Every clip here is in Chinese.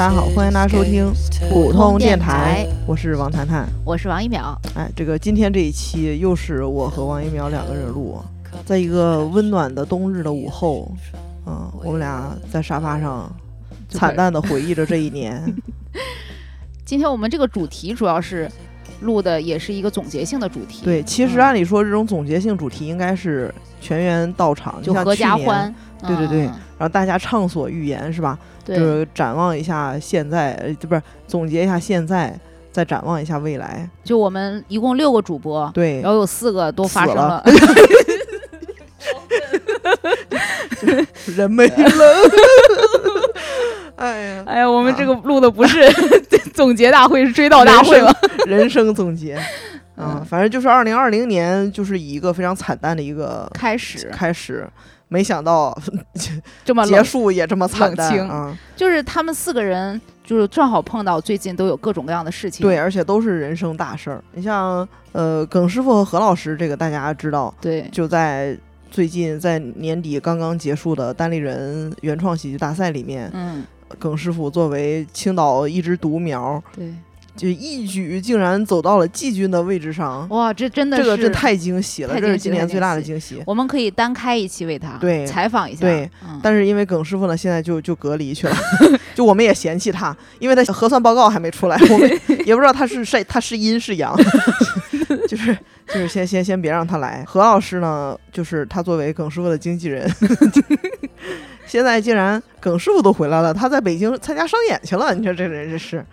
大家好，欢迎大家收听普通电台，我是王谈谈，我是王一淼。哎，这个今天这一期又是我和王一淼两个人录，在一个温暖的冬日的午后，嗯，我们俩在沙发上惨淡的回忆着这一年。今天我们这个主题主要是录的，也是一个总结性的主题。对，其实按理说这种总结性主题应该是全员到场，就合家欢。对对对，然后大家畅所欲言是吧？就是展望一下现在，呃，不是总结一下现在，再展望一下未来。就我们一共六个主播，对，然后有四个都发生了，人没了。哎呀，哎呀，我们这个录的不是 总结大会，是追悼大会了，人生总结。嗯，反正就是二零二零年，就是以一个非常惨淡的一个开始。开始。没想到 这么结束也这么惨淡啊！就是他们四个人，就是正好碰到最近都有各种各样的事情，对，而且都是人生大事儿。你像呃，耿师傅和何老师，这个大家知道，对，就在最近在年底刚刚结束的单立人原创喜剧大赛里面，嗯，耿师傅作为青岛一只独苗，对。就一举竟然走到了季军的位置上，哇，这真的这个这太惊喜了，这是今年最大的惊喜。我们可以单开一期为他对采访一下，对。但是因为耿师傅呢，现在就就隔离去了，就我们也嫌弃他，因为他核酸报告还没出来，我们 也不知道他是晒他是阴是阳，就是就是先先先别让他来。何老师呢，就是他作为耿师傅的经纪人，现在竟然耿师傅都回来了，他在北京参加商演去了，你说这人这是。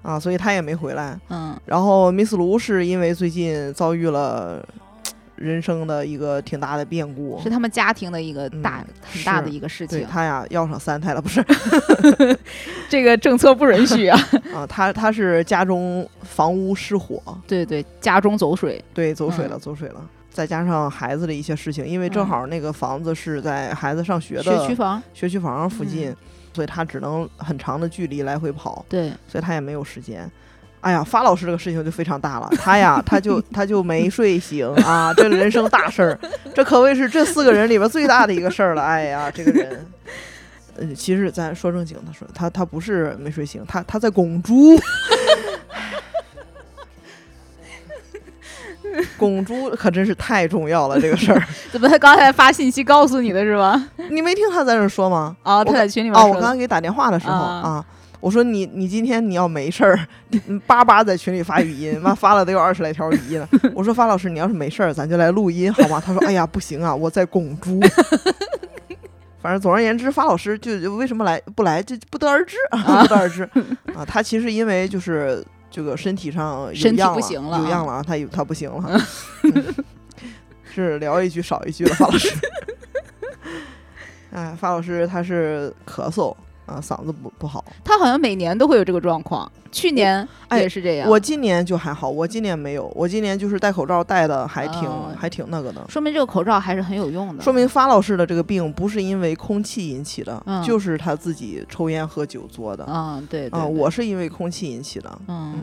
啊，所以他也没回来。嗯，然后 Miss 卢是因为最近遭遇了人生的一个挺大的变故，是他们家庭的一个大很大的一个事情。对他呀，要上三胎了，不是？这个政策不允许啊！啊，他他是家中房屋失火，对对，家中走水，对，走水了，走水了。再加上孩子的一些事情，因为正好那个房子是在孩子上学的学区房，学区房附近。所以他只能很长的距离来回跑，对，所以他也没有时间。哎呀，发老师这个事情就非常大了，他呀，他就他就没睡醒啊，这人生大事儿，这可谓是这四个人里边最大的一个事儿了。哎呀，这个人，呃，其实咱说正经的说，他他不是没睡醒，他他在拱猪。拱猪可真是太重要了，这个事儿。怎么他刚才发信息告诉你的是吧？你没听他在那说吗？啊，他在群里面。哦，我刚刚给打电话的时候啊，我说你你今天你要没事儿，叭叭在群里发语音，妈发了得有二十来条语音了。我说发老师，你要是没事儿，咱就来录音好吗？他说，哎呀，不行啊，我在拱猪。反正总而言之，发老师就为什么来不来就不得而知啊，不得而知啊。他其实因为就是。这个身体上身体不行了，有样了啊！他他不行了，是聊一句少一句了，发老师。哎，发老师他是咳嗽啊，嗓子不不好。他好像每年都会有这个状况，去年也是这样。我今年就还好，我今年没有，我今年就是戴口罩戴的还挺还挺那个的，说明这个口罩还是很有用的。说明发老师的这个病不是因为空气引起的，就是他自己抽烟喝酒做的。嗯，对，啊，我是因为空气引起的。嗯，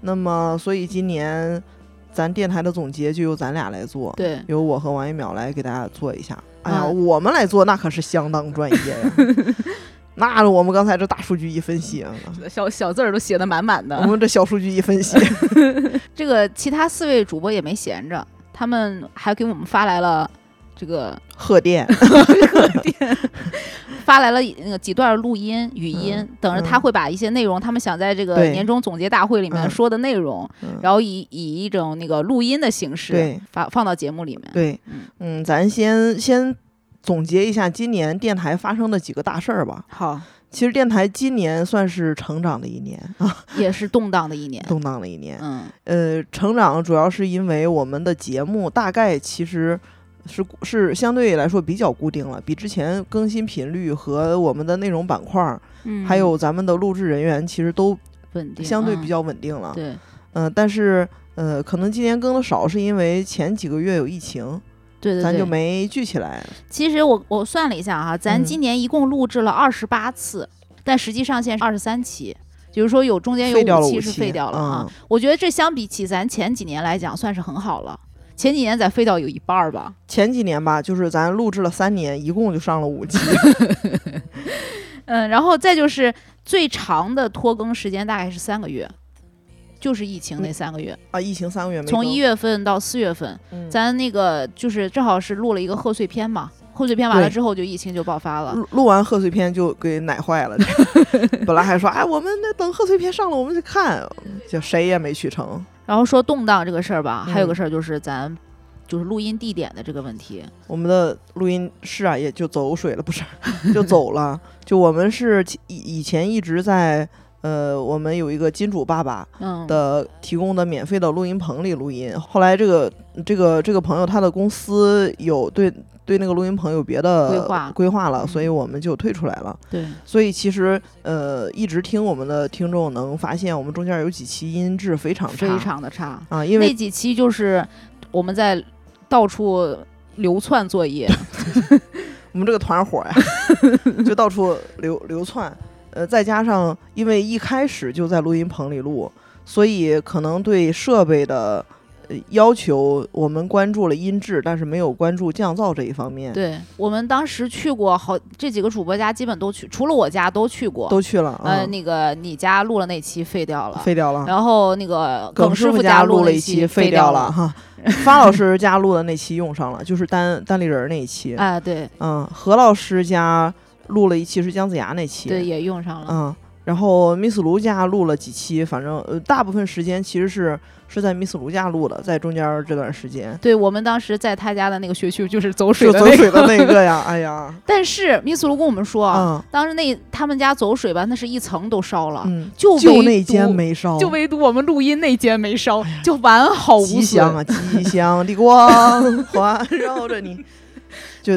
那么所以今年咱电台的总结就由咱俩来做，对，由我和王一淼来给大家做一下。哎呀，我们来做那可是相当专业呀。那我们刚才这大数据一分析啊，小小字儿都写的满满的。我们这小数据一分析，这个其他四位主播也没闲着，他们还给我们发来了这个贺电，贺电，发来了那个几段录音语音，等着他会把一些内容，他们想在这个年终总结大会里面说的内容，然后以以一种那个录音的形式发放到节目里面。对，嗯，咱先先。总结一下今年电台发生的几个大事儿吧。好，其实电台今年算是成长的一年啊，也是动荡的一年，动荡的一年。嗯，呃，成长主要是因为我们的节目大概其实是是相对来说比较固定了，比之前更新频率和我们的内容板块，嗯，还有咱们的录制人员其实都稳定，相对比较稳定了。对，嗯，但是呃，可能今年更的少，是因为前几个月有疫情。对对对，咱就没聚起来。其实我我算了一下哈，咱今年一共录制了二十八次，但实际上线是二十三期，就是说有中间有五期是废掉了啊。我觉得这相比起咱前几年来讲，算是很好了。前几年咱废掉有一半儿吧。前几年吧，就是咱录制了三年，一共就上了五期。嗯，然后再就是最长的拖更时间大概是三个月，就是疫情那三个月啊，疫情三个月，从一月份到四月份，咱那个就是正好是录了一个贺岁片嘛。贺岁片完了之后，就疫情就爆发了。录完贺岁片就给奶坏了。本来还说，哎，我们那等贺岁片上了，我们去看，就谁也没去成。然后说动荡这个事儿吧，还有个事儿就是咱就是录音地点的这个问题。我们的录音室啊，也就走水了，不是，就走了。就我们是以以前一直在呃，我们有一个金主爸爸的提供的免费的录音棚里录音。后来这个这个这个朋友他的公司有对。对那个录音棚有别的规划规划了，所以我们就退出来了。对，所以其实呃，一直听我们的听众能发现，我们中间有几期音质非常非常的差啊，因为那几期就是我们在到处流窜作业，我们这个团伙呀，就到处流流窜。呃，再加上因为一开始就在录音棚里录，所以可能对设备的。要求我们关注了音质，但是没有关注降噪这一方面。对我们当时去过好这几个主播家，基本都去，除了我家都去过，都去了。呃，那个你家录了那期废掉了，废掉了。然后那个耿师傅家录了一期废掉了哈。发老师家录的那期用上了，就是单单立人那一期。啊，对，嗯，何老师家录了一期是姜子牙那期，对，也用上了。嗯，然后 Miss 卢家录了几期，反正呃，大部分时间其实是。是在 Miss 卢家录的，在中间这段时间，对我们当时在他家的那个学区就是走水的走水的那个呀，哎呀！但是 Miss 卢跟我们说，当时那他们家走水吧，那是一层都烧了，就就那间没烧，就唯独我们录音那间没烧，就完好无损。吉祥啊，吉祥的光 环绕着你，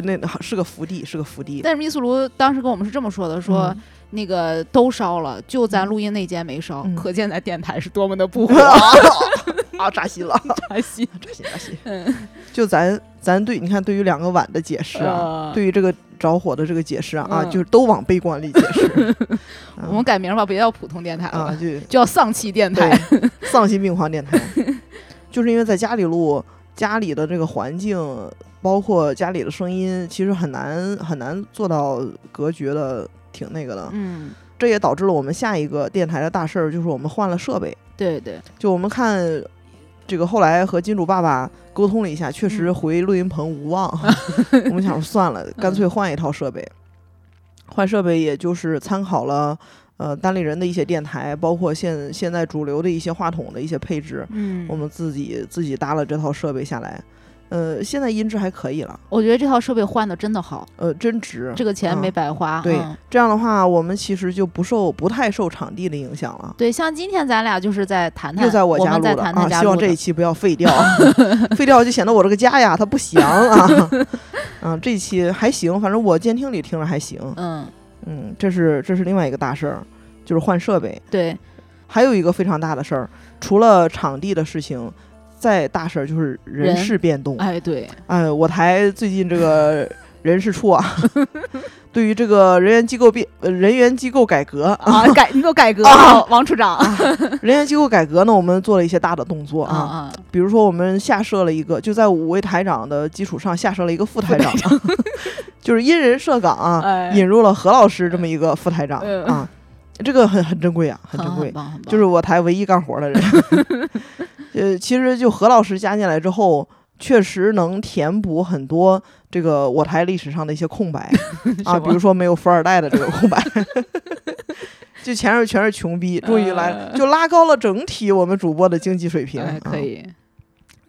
就那是个福地，是个福地。但是 Miss 卢当时跟我们是这么说的，说。那个都烧了，就咱录音那间没烧，可见咱电台是多么的不 火 啊！扎心了，扎心，扎心，扎心。嗯，就咱咱对，你看，对于两个碗的解释啊，对于这个着火的这个解释啊，啊，就是都往悲观里解释。我们改名吧，别叫普通电台了，就就叫丧气电台，丧心病狂电台。就是因为在家里录，家里的这个环境，包括家里的声音，其实很难很难做到隔绝的。挺那个的，嗯，这也导致了我们下一个电台的大事儿，就是我们换了设备。对对，就我们看这个后来和金主爸爸沟通了一下，确实回录音棚无望。我们想说算了，干脆换一套设备。换设备也就是参考了呃单立人的一些电台，包括现现在主流的一些话筒的一些配置。嗯，我们自己自己搭了这套设备下来。呃，现在音质还可以了。我觉得这套设备换的真的好，呃，真值，这个钱没白花。对，这样的话，我们其实就不受不太受场地的影响了。对，像今天咱俩就是在谈谈，又在我家录的啊，希望这一期不要废掉，废掉就显得我这个家呀它不祥啊。嗯，这一期还行，反正我监听里听着还行。嗯嗯，这是这是另外一个大事儿，就是换设备。对，还有一个非常大的事儿，除了场地的事情。再大事儿就是人事变动，哎，对，哎，我台最近这个 人事处啊，对于这个人员机构变人员机构改革。啊，改你给我改革，啊。王处长，人员机构改革呢，我们做了一些大的动作啊，比如说我们下设了一个，就在五位台长的基础上下设了一个副台长，就是因人设岗啊，引入了何老师这么一个副台长啊，这个很很珍贵啊，很珍贵，就是我台唯一干活的人。呃，其实就何老师加进来之后，确实能填补很多这个我台历史上的一些空白 啊，比如说没有富二代的这个空白，就前面全是穷逼，终于来了，就拉高了整体我们主播的经济水平。可以，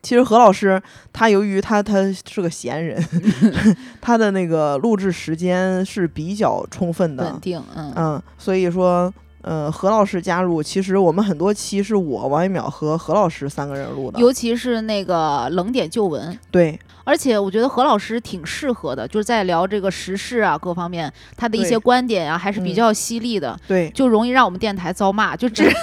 其实何老师他由于他他是个闲人，他的那个录制时间是比较充分的，稳定，嗯嗯，所以说。呃，何老师加入，其实我们很多期是我王一淼和何老师三个人录的，尤其是那个冷点旧闻。对，而且我觉得何老师挺适合的，就是在聊这个时事啊，各方面他的一些观点啊，还是比较犀利的。对，就容易让我们电台遭骂，就这。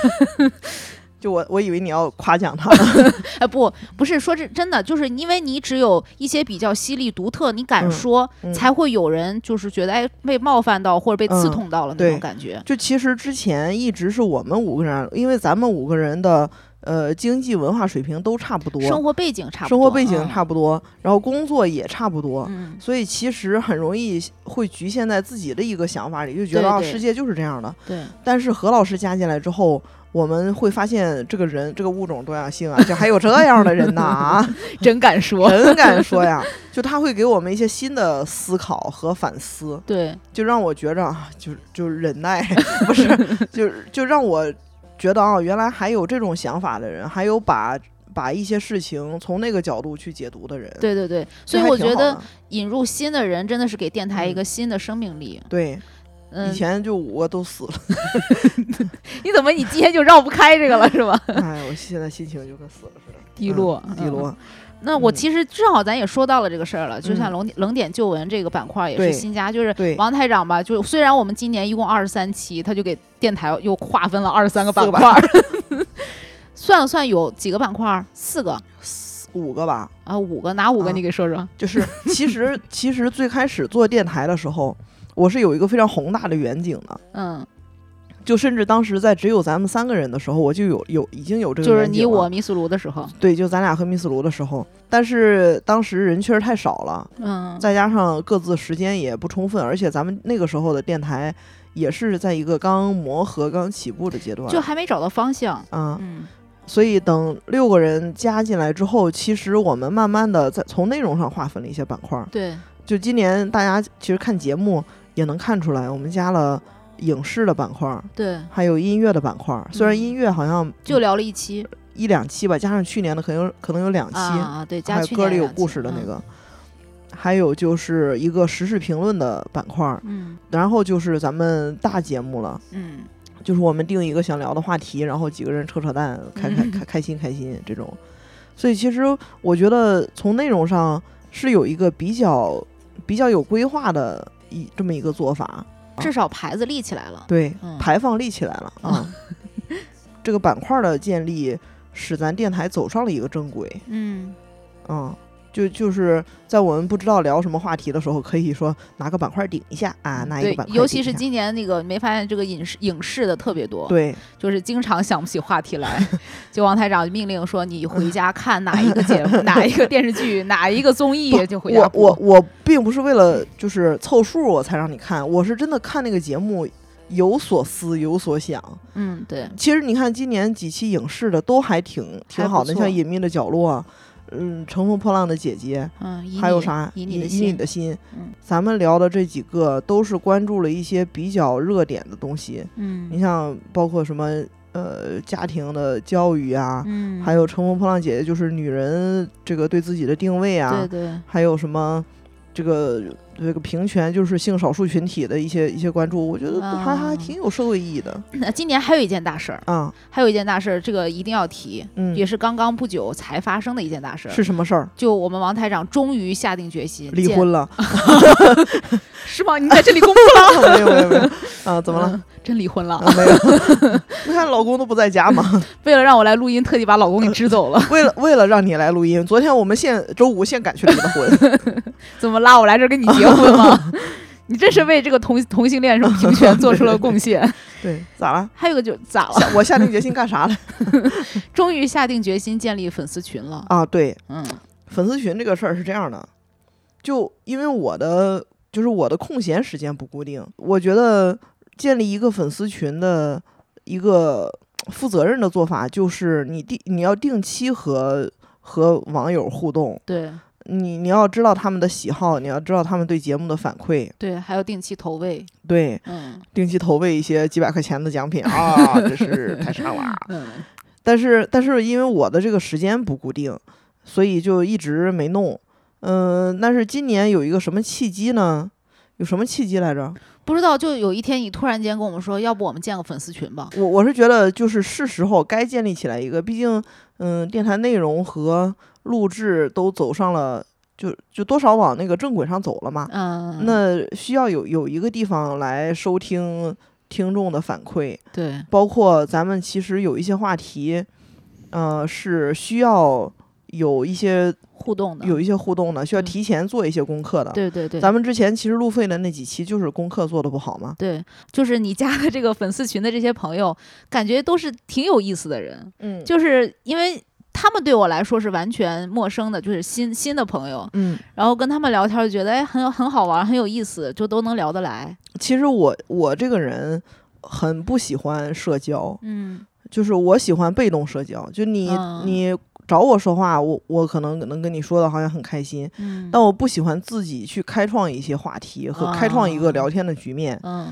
就我，我以为你要夸奖他，哎，不，不是说这真的，就是因为你只有一些比较犀利、独特，你敢说，才会有人就是觉得哎被冒犯到或者被刺痛到了那种感觉。就其实之前一直是我们五个人，因为咱们五个人的呃，经济文化水平都差不多，生活背景差不多，生活背景差不多，然后工作也差不多，嗯，所以其实很容易会局限在自己的一个想法里，就觉得啊世界就是这样的。对。但是何老师加进来之后，我们会发现这个人，这个物种多样性啊，就还有这样的人呢啊！真敢说，真敢说呀！就他会给我们一些新的思考和反思，对，就让我觉着啊，就就忍耐，不是，就就让我。觉得啊，原来还有这种想法的人，还有把把一些事情从那个角度去解读的人。对对对，所以我觉得引入新的人真的是给电台一个新的生命力。对，以前就五个都死了。你怎么你今天就绕不开这个了是吧？哎，我现在心情就跟死了似的，低落，低落。那我其实正好咱也说到了这个事儿了，就像冷冷点旧闻这个板块也是新加，就是王台长吧，就虽然我们今年一共二十三期，他就给电台又划分了二十三个板块，算了算有几个板块？四个、五个吧？啊，五个哪五个？你给说说。就是其实其实最开始做电台的时候，我是有一个非常宏大的远景的。嗯。就甚至当时在只有咱们三个人的时候，我就有有已经有这个就是你我密斯卢的时候，对，就咱俩和密斯卢的时候。但是当时人确实太少了，嗯，再加上各自时间也不充分，而且咱们那个时候的电台也是在一个刚磨合、刚起步的阶段，就还没找到方向啊。嗯，所以等六个人加进来之后，其实我们慢慢的在从内容上划分了一些板块。对，就今年大家其实看节目也能看出来，我们加了。影视的板块，对，还有音乐的板块。虽然音乐好像就聊了一期、一两期吧，加上去年的可能可能有两期啊，对，加歌里有故事的那个。还有就是一个时事评论的板块，嗯，然后就是咱们大节目了，嗯，就是我们定一个想聊的话题，然后几个人扯扯淡，开开开开心开心这种。所以其实我觉得从内容上是有一个比较比较有规划的一这么一个做法。至少牌子立起来了，对，牌坊立起来了 啊！这个板块的建立，使咱电台走上了一个正轨。嗯，嗯。就就是在我们不知道聊什么话题的时候，可以说拿个板块顶一下啊，拿一个板块。尤其是今年那个，没发现这个影视影视的特别多。对，就是经常想不起话题来，就王台长命令说：“你回家看哪 一个节目，哪一个电视剧，哪一个综艺，就回家。”我我我并不是为了就是凑数我才让你看，我是真的看那个节目有所思有所想。嗯，对。其实你看今年几期影视的都还挺挺好的，像《隐秘的角落》。嗯，乘风破浪的姐姐，嗯，还有啥？以你的心，嗯，咱们聊的这几个都是关注了一些比较热点的东西，嗯，你像包括什么呃家庭的教育啊，嗯，还有乘风破浪姐姐就是女人这个对自己的定位啊，对对，还有什么这个。这个平权就是性少数群体的一些一些关注，我觉得还还挺有社会意义的。那今年还有一件大事儿啊，还有一件大事儿，这个一定要提，嗯，也是刚刚不久才发生的一件大事儿。是什么事儿？就我们王台长终于下定决心离婚了，是吗？你在这里公布了？没有没有没有啊？怎么了？真离婚了？没有，你看老公都不在家吗？为了让我来录音，特地把老公给支走了。为了为了让你来录音，昨天我们现周五现赶去离的婚。怎么拉我来这跟你结婚吗？你这是为这个同同性恋什么平权做出了贡献？对，咋了？还有个就咋了？我下定决心干啥了？终于下定决心建立粉丝群了啊！对，嗯，粉丝群这个事儿是这样的，就因为我的就是我的空闲时间不固定，我觉得。建立一个粉丝群的一个负责任的做法，就是你定你要定期和和网友互动，对你你要知道他们的喜好，你要知道他们对节目的反馈，对，还要定期投喂，对，嗯，定期投喂一些几百块钱的奖品 啊，真是太傻了。嗯，但是但是因为我的这个时间不固定，所以就一直没弄。嗯，但是今年有一个什么契机呢？有什么契机来着？不知道，就有一天你突然间跟我们说，要不我们建个粉丝群吧？我我是觉得就是是时候该建立起来一个，毕竟嗯，电台内容和录制都走上了，就就多少往那个正轨上走了嘛。嗯。那需要有有一个地方来收听听众的反馈。对。包括咱们其实有一些话题，呃，是需要有一些互动的，有一些互动的，需要提前做一些功课的。对对对，咱们之前其实路费的那几期就是功课做的不好嘛。对，就是你加的这个粉丝群的这些朋友，感觉都是挺有意思的人。嗯，就是因为他们对我来说是完全陌生的，就是新新的朋友。嗯，然后跟他们聊天就觉得哎很很好玩，很有意思，就都能聊得来。其实我我这个人很不喜欢社交。嗯，就是我喜欢被动社交，就你你。找我说话，我我可能能跟你说的好像很开心，嗯，但我不喜欢自己去开创一些话题和开创一个聊天的局面，嗯，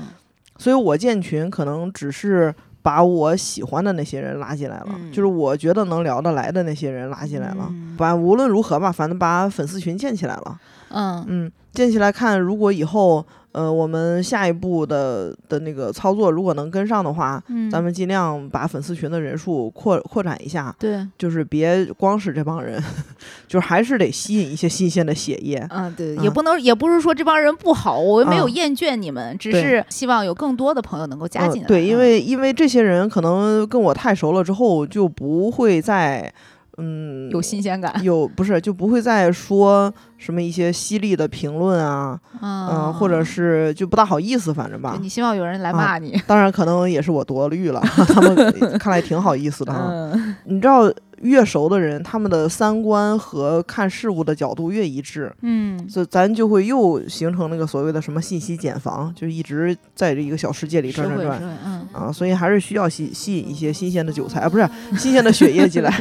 所以我建群可能只是把我喜欢的那些人拉进来了，就是我觉得能聊得来的那些人拉进来了，把无论如何吧，反正把粉丝群建起来了，嗯嗯，建起来看，如果以后。呃，我们下一步的的那个操作，如果能跟上的话，嗯，咱们尽量把粉丝群的人数扩扩展一下。对，就是别光是这帮人，就是还是得吸引一些新鲜的血液。嗯，对，也不能，也不是说这帮人不好，我又没有厌倦你们，只是希望有更多的朋友能够加进来。对，因为因为这些人可能跟我太熟了之后，就不会再。嗯，有新鲜感，有不是就不会再说什么一些犀利的评论啊，嗯，或者是就不大好意思，反正吧。你希望有人来骂你？当然，可能也是我多虑了，他们看来挺好意思的哈。你知道。越熟的人，他们的三观和看事物的角度越一致，嗯，所以咱就会又形成那个所谓的什么信息茧房，就一直在这一个小世界里转转转，嗯。啊，所以还是需要吸吸引一些新鲜的韭菜。啊，不是新鲜的血液进来，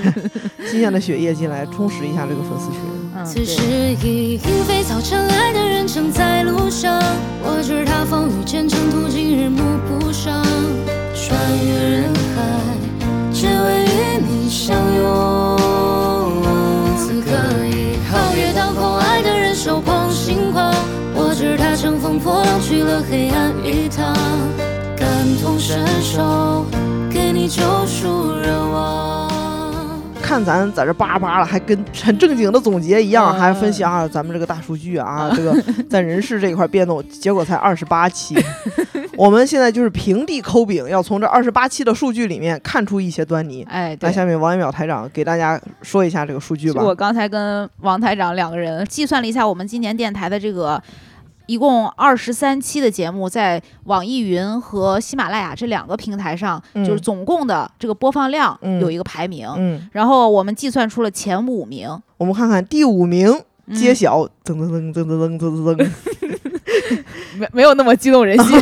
新鲜的血液进来，充实一下这个粉丝群。此时已莺飞草长，爱的人正在路上，我知他风雨兼程途，经日暮不赏，穿越人海，只为与你相拥。此刻已皓月当空，爱的人手捧星光，我知他乘风破浪去了黑暗一趟，感同身受，给你救赎热望。看咱在这叭叭了，还跟很正经的总结一样，还分析啊，咱们这个大数据啊，这个在人事这一块变动，结果才二十八期。我们现在就是平地抠饼，要从这二十八期的数据里面看出一些端倪。哎，那下面王一淼台长给大家说一下这个数据吧。我刚才跟王台长两个人计算了一下，我们今年电台的这个。一共二十三期的节目，在网易云和喜马拉雅这两个平台上，就是总共的这个播放量有一个排名。嗯，然后我们计算出了前五名。我们看看第五名揭晓，噔噔噔噔噔噔噔噔，没没有那么激动人心。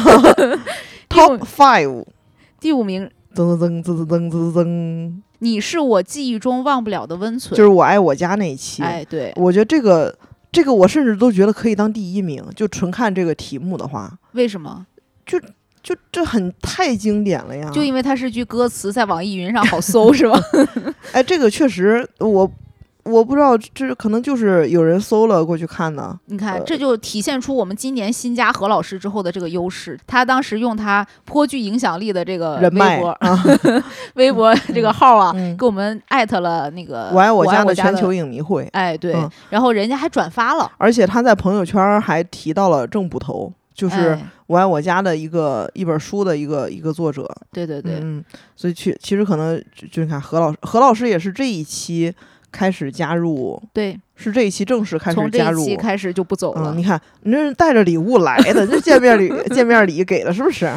Top five，第五名，噔噔噔噔噔噔噔，你是我记忆中忘不了的温存，就是我爱我家那一期。哎，对，我觉得这个。这个我甚至都觉得可以当第一名，就纯看这个题目的话，为什么？就就这很太经典了呀！就因为它是句歌词，在网易云上好搜，是吧？哎，这个确实我。我不知道，这可能就是有人搜了过去看的。你看，这就体现出我们今年新加何老师之后的这个优势。他当时用他颇具影响力的这个微博，微博这个号啊，给我们艾特了那个我爱我家的全球影迷会。哎，对，然后人家还转发了，而且他在朋友圈还提到了郑捕头，就是我爱我家的一个一本书的一个一个作者。对对对，嗯，所以去其实可能就你看何老师，何老师也是这一期。开始加入，对，是这一期正式开始加入，期开始就不走了。你看，你这是带着礼物来的，这见面礼 见面礼给的是不是？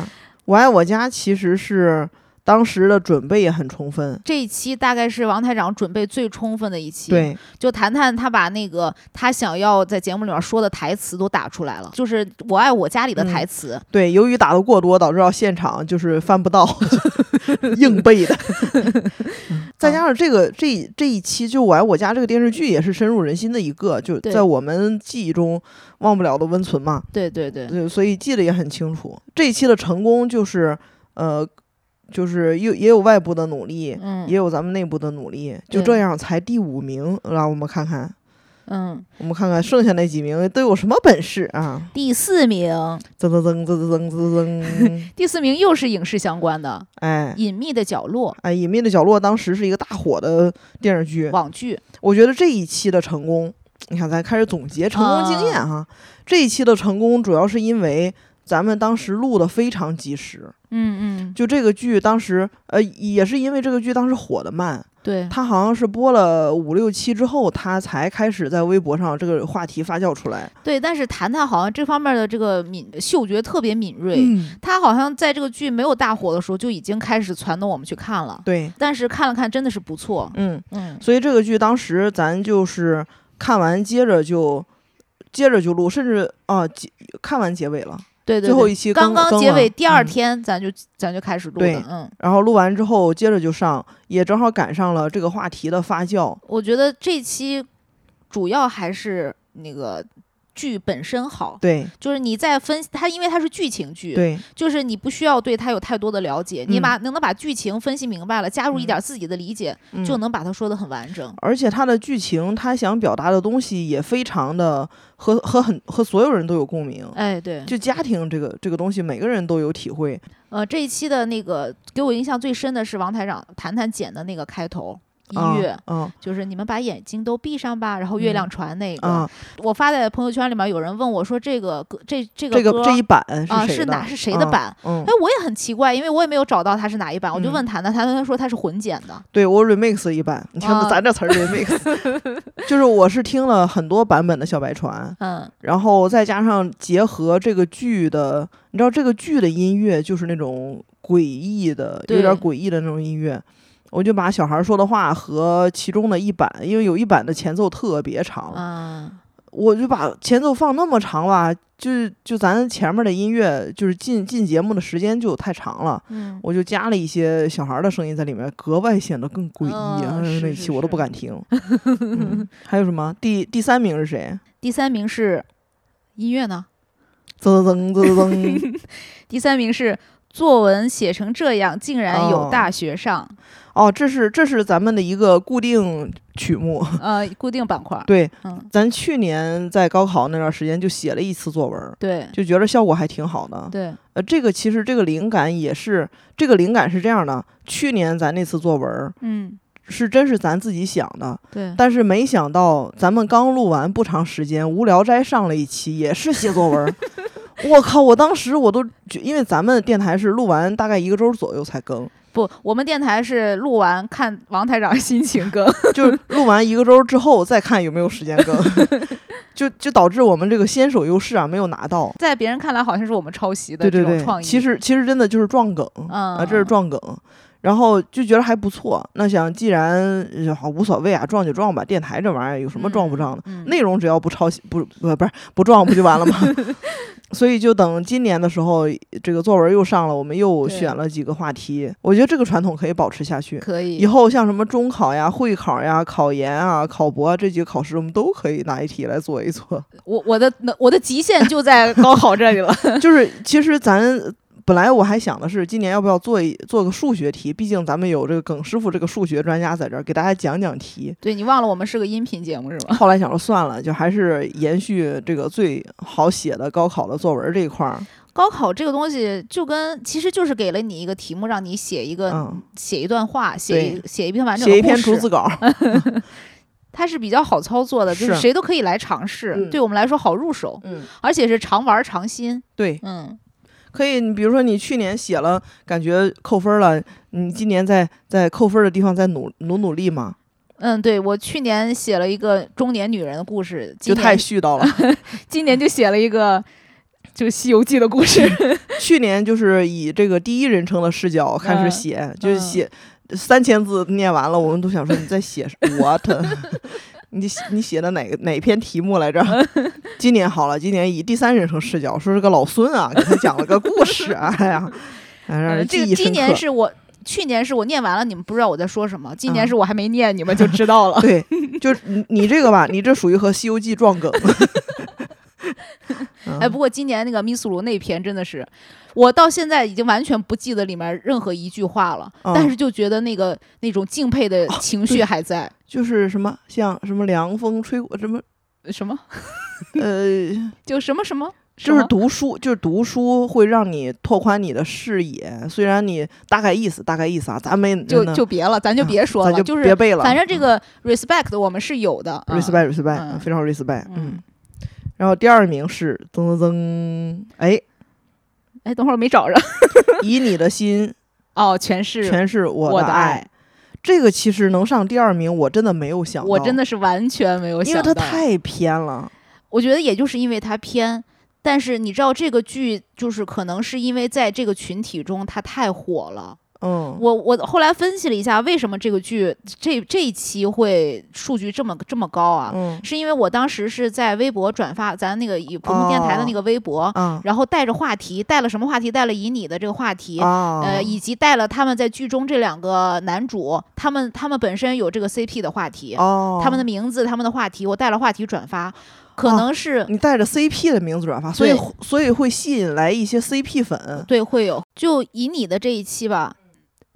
我爱我家其实是。当时的准备也很充分，这一期大概是王台长准备最充分的一期。对，就谈谈他把那个他想要在节目里面说的台词都打出来了，就是我爱我家里的台词。对，由于打的过多，导致到现场就是翻不到，硬背的。再加上这个这这一期就我爱我家这个电视剧也是深入人心的一个，就在我们记忆中忘不了的温存嘛。对对对，所以记得也很清楚。这一期的成功就是呃。就是也也有外部的努力，嗯，也有咱们内部的努力，就这样才第五名。让我们看看，嗯，我们看看剩下那几名都有什么本事啊？第四名，噔噔噔噔噔噔噔，第四名又是影视相关的，哎，隐秘的角落，哎，隐秘的角落当时是一个大火的电视剧，网剧。我觉得这一期的成功，你看咱开始总结成功经验哈，这一期的成功主要是因为。咱们当时录的非常及时，嗯嗯，就这个剧当时，呃，也是因为这个剧当时火的慢，对，他好像是播了五六期之后，他才开始在微博上这个话题发酵出来。对，但是谈谈好像这方面的这个敏嗅觉特别敏锐，嗯，他好像在这个剧没有大火的时候就已经开始传动我们去看了。对，但是看了看真的是不错。嗯嗯，所以这个剧当时咱就是看完接着就接着就录，甚至啊结看完结尾了。对对，最后一期刚刚结尾第二嗯天，咱就咱就开始录对的。嗯，然后录完之后接着就上，也正好赶上了这个话题的发酵。我觉得这期主要还是那个剧本身好，对就是你在分析它，因为它是剧情剧，对就是你不需要对它有太多的了解，你嗯把能能把剧情分析明白了，加入一点自己的理解，嗯就能把它说得很完整。而且它的剧情，它想表达的东西也非常的和和很和所有人都有共鸣。哎，对，就家庭这个这个东西，每个人都有体会。呃，这一期的那个给我印象最深的是王台长谈谈简的那个开头音啊乐，嗯就是你们把眼睛都闭上吧，然后月亮船那个，啊，我发在朋友圈里面，有人问我说这个歌这这个这个歌这一版啊谁的？是哪是谁的啊版？嗯哎，，我也很奇怪，因为我也没有找到它是哪一版，我就嗯问谭谭，谭谭说它是混剪的。对我 remix 一版，你听啊咱这词儿 remix，就是我是听了很多版本的小白船，嗯，然后再加上结合这个剧的，你知道这个剧的音乐就是那种诡异的，有点诡异的那种音乐。我就把小孩说的话和其中的一版，因为有一版的前奏特别长，啊，我就把前奏放那么长吧，就就咱前面的音乐，就是进进节目的时间就太长了，嗯，我就加了一些小孩的声音在里面，格外显得更诡异。嗯哎那是是期我都不是敢听。嗯，还有什么？第第三名是谁？第三名是音乐呢，噔噔噔噔噔。第三名是作文写成这样，竟然有哦大学上，哦，这是这是咱们的一个固定曲目。呃，固定板块。对，嗯，咱去年在高考那段时间就写了一次作文，对就觉得效果还挺好的。对，呃，这个其实这个灵感也是，这个灵感是这样的：去年咱那次作文嗯，是真是咱自己想的，对，但是没想到咱们刚录完不长时间，无聊斋上了一期，也是写作文。我靠！我当时我都觉，因为咱们电台是录完大概一个周左右才更，不，我们电台是录完看王台长心情更，就是录完一个周之后再看有没有时间更，就就导致我们这个先手优势啊没有拿到。在别人看来好像是我们抄袭的这种创，意。其实其实真的就是撞梗、嗯啊，这是撞梗。然后就觉得还不错，那想既然无所谓啊，撞就撞吧，电台这玩意儿有什么撞不撞的？嗯，内容只要不抄袭，不不不是不撞不就完了吗？所以就等今年的时候，这个作文又上了，我们又选了几个话题。我觉得这个传统可以保持下去。可以以后像什么中考呀、会考呀、考研啊、考博啊这几个考试，我们都可以拿一题来做一做。我我的我的极限就在高考这里了。就是其实咱本来我还想的是，今年要不要做一做个数学题？毕竟咱们有这个耿师傅这个数学专家在这儿，给大家讲讲题。对你忘了我们是个音频节目是吧？后来想说算了，就还是延续这个最好写的高考的作文这一块儿。高考这个东西就跟其实就是给了你一个题目，让你写一个、嗯写一段话，写一写一篇完整写一篇逐字稿，它是比较好操作的，就是是谁都可以来尝试，嗯对我们来说好入手，嗯，而且是常玩常新。对，嗯，可以。你比如说，你去年写了，感觉扣分了，你今年在在扣分的地方再努努努力嘛，嗯，对我去年写了一个中年女人的故事，就太絮叨了。今年就写了一个就《西游记》的故事。去年就是以这个第一人称的视角开始嗯写，就是写三千字念完了，我们都想说你在写 what？你写你写的哪个哪篇题目来着？今年好了，今年以第三人称视角，说是个老孙啊，给他讲了个故事，哎呀，哎让人嗯这个今记忆深刻。年是我。去年是我念完了，你们不知道我在说什么。今年嗯是我还没念，你们就知道了。对，就是你你这个吧，你这属于和《西游记》撞梗。哎，不过今年那个密苏鲁那篇真的是，我到现在已经完全不记得里面任何一句话了，嗯但是就觉得那个那种敬佩的情绪还在。就是什么像什么凉风吹过什么什么？呃，就什么什么？就是读书，就是读书会让你拓宽你的视野。虽然你大概意思，大概意思啊，咱没就就别了，咱就别说了，咱就是别背了。反正这个 respect 我们是有的。嗯 respect respect，、嗯非常 respect，嗯。嗯，然后第二名是曾曾曾，哎，哎，等会儿没找着。以你的心哦，全是全是我我的爱爱。这个其实能上第二名，我真的没有想到，我真的是完全没有想到，因为它太偏了。我觉得也就是因为它偏，但是你知道这个剧就是可能是因为在这个群体中它太火了。嗯，我我后来分析了一下，为什么这个剧这这一期会数据这么这么高啊？嗯，是因为我当时是在微博转发咱那个以普通电台的那个微博，然后带着话题，带了什么话题？带了以你的这个话题，呃，以及带了他们在剧中这两个男主，他们他们本身有这个 CP 的话题，他们的名字，他们的话题，我带了话题转发，可能是你带着 CP 的名字转发，所以所以会吸引来一些 CP 粉，对，会有。就以你的这一期吧。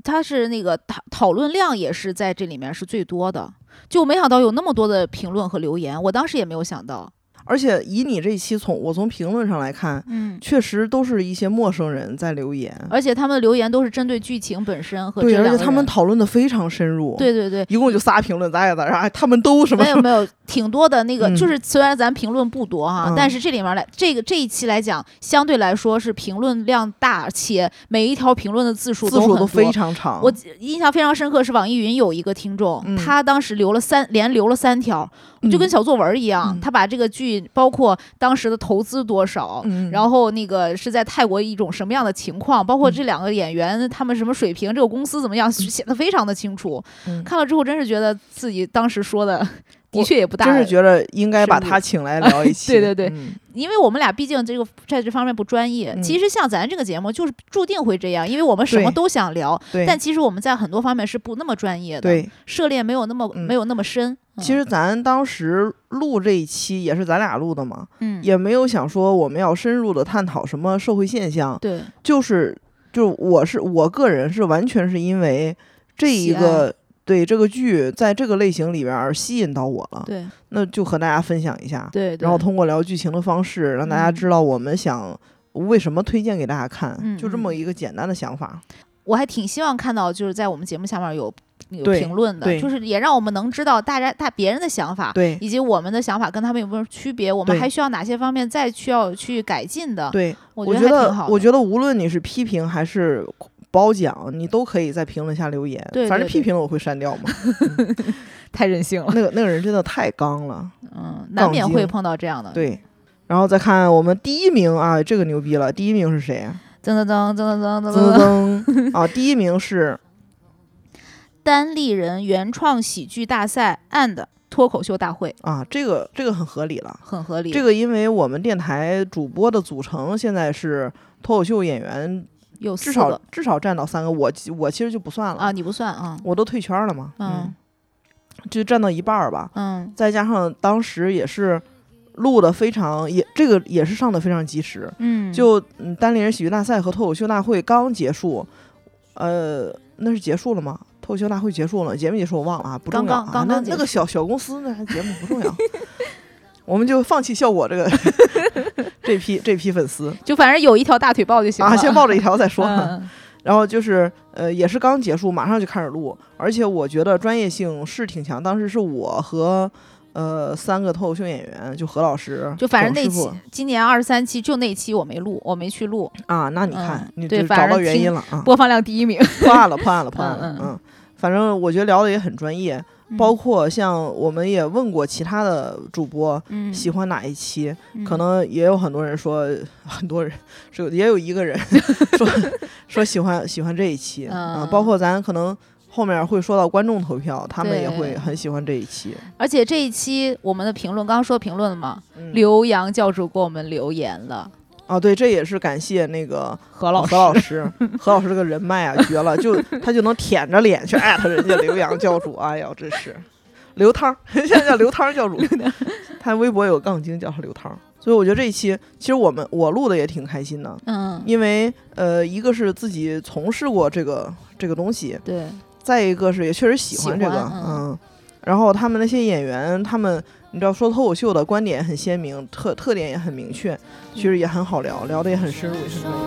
他是那个讨讨论量也是在这里面是最多的，就没想到有那么多的评论和留言，我当时也没有想到。而且以你这一期从我从评论上来看，嗯，确实都是一些陌生人在留言，而且他们的留言都是针对剧情本身和对，而且他们讨论的非常深入。对对对，一共就仨评论，咱也在啥，他们都什么？没有没有，挺多的那个，就是虽然咱评论不多哈，但是这里面来这个这一期来讲，相对来说是评论量大，且每一条评论的字数字数都非常长。我印象非常深刻是网易云有一个听众，他当时留了三连留了三条。就跟小作文一样，他把这个剧包括当时的投资多少，然后那个是在泰国一种什么样的情况，包括这两个演员他们什么水平，这个公司怎么样，写的非常的清楚。看了之后，真是觉得自己当时说的的确也不大，真是觉得应该把他请来 聊一期。对对对，因为我们俩毕竟这个在这方面不专业。其实像咱这个节目就是注定会这样，因为我们什么都想聊，但其实我们在很多方面是不那么专业的，涉猎没有那么没有那么深。其实咱当时录这一期也是咱俩录的嘛，嗯，也没有想说我们要深入的探讨什么社会现象，对，就是就我是我个人是完全是因为这一个对这个剧在这个类型里边儿吸引到我了，对，那就和大家分享一下，对，然后通过聊剧情的方式让大家知道我们想为什么推荐给大家看，就这么一个简单的想法。我还挺希望看到就是在我们节目下面有。有评论的，就是也让我们能知道大家大别人的想法，对，以及我们的想法跟他们有没有区别，我们还需要哪些方面再需要去改进的。对，我觉得我觉得无论你是批评还是褒奖，你都可以在评论下留言。对，反正批评了我会删掉嘛。太任性了，那个那个人真的太刚了。嗯，难免会碰到这样的。对，然后再看我们第一名啊，这个牛逼了，第一名是谁？噔噔噔噔噔噔噔噔啊，第一名是。单立人原创喜剧大赛 and 脱口秀大会啊，这个这个很合理了，很合理。这个因为我们电台主播的组成现在是脱口秀演员，有至少至少占到三个，我我其实就不算了啊，你不算啊，我都退圈了嘛，嗯，就占到一半儿吧，嗯，再加上当时也是录的非常也这个也是上的非常及时，嗯，就单立人喜剧大赛和脱口秀大会刚结束，呃，那是结束了吗？脱口秀大会结束了，节目结束我忘了啊，不重要啊。那那个小小公司那节目不重要，我们就放弃效果这个 这批这批粉丝，就反正有一条大腿抱就行了，先抱着一条再说。然后就是呃，也是刚结束，马上就开始录，而且我觉得专业性是挺强。当时是我和呃三个脱口秀演员，就何老师，就反正那期今年二十三期就那期我没录，我没去录啊。那你看，你对，找到原因了啊，播放量第一名，破案了，破案了，破案了，嗯。反正我觉得聊的也很专业，包括像我们也问过其他的主播喜欢哪一期，可能也有很多人说，很多人是也有一个人 说说喜欢喜欢这一期，嗯，包括咱可能后面会说到观众投票，他们也会很喜欢这一期。而且这一期我们的评论，刚刚说评论了嘛，刘洋教主给我们留言了。哦，对，这也是感谢那个何老何老师，何老师这个人脉啊，绝了，就 他就能舔着脸去艾特人家刘洋教主，哎呀，真是刘汤，现在叫刘汤教主，他微博有杠精叫他刘汤，所以我觉得这一期其实我们我录的也挺开心的，嗯，因为呃，一个是自己从事过这个这个东西，对，再一个是也确实喜欢这个，嗯，然后他们那些演员，他们。你知道说脱口秀的观点很鲜明，特特点也很明确，其实也很好聊，聊的也很深入，也很专业。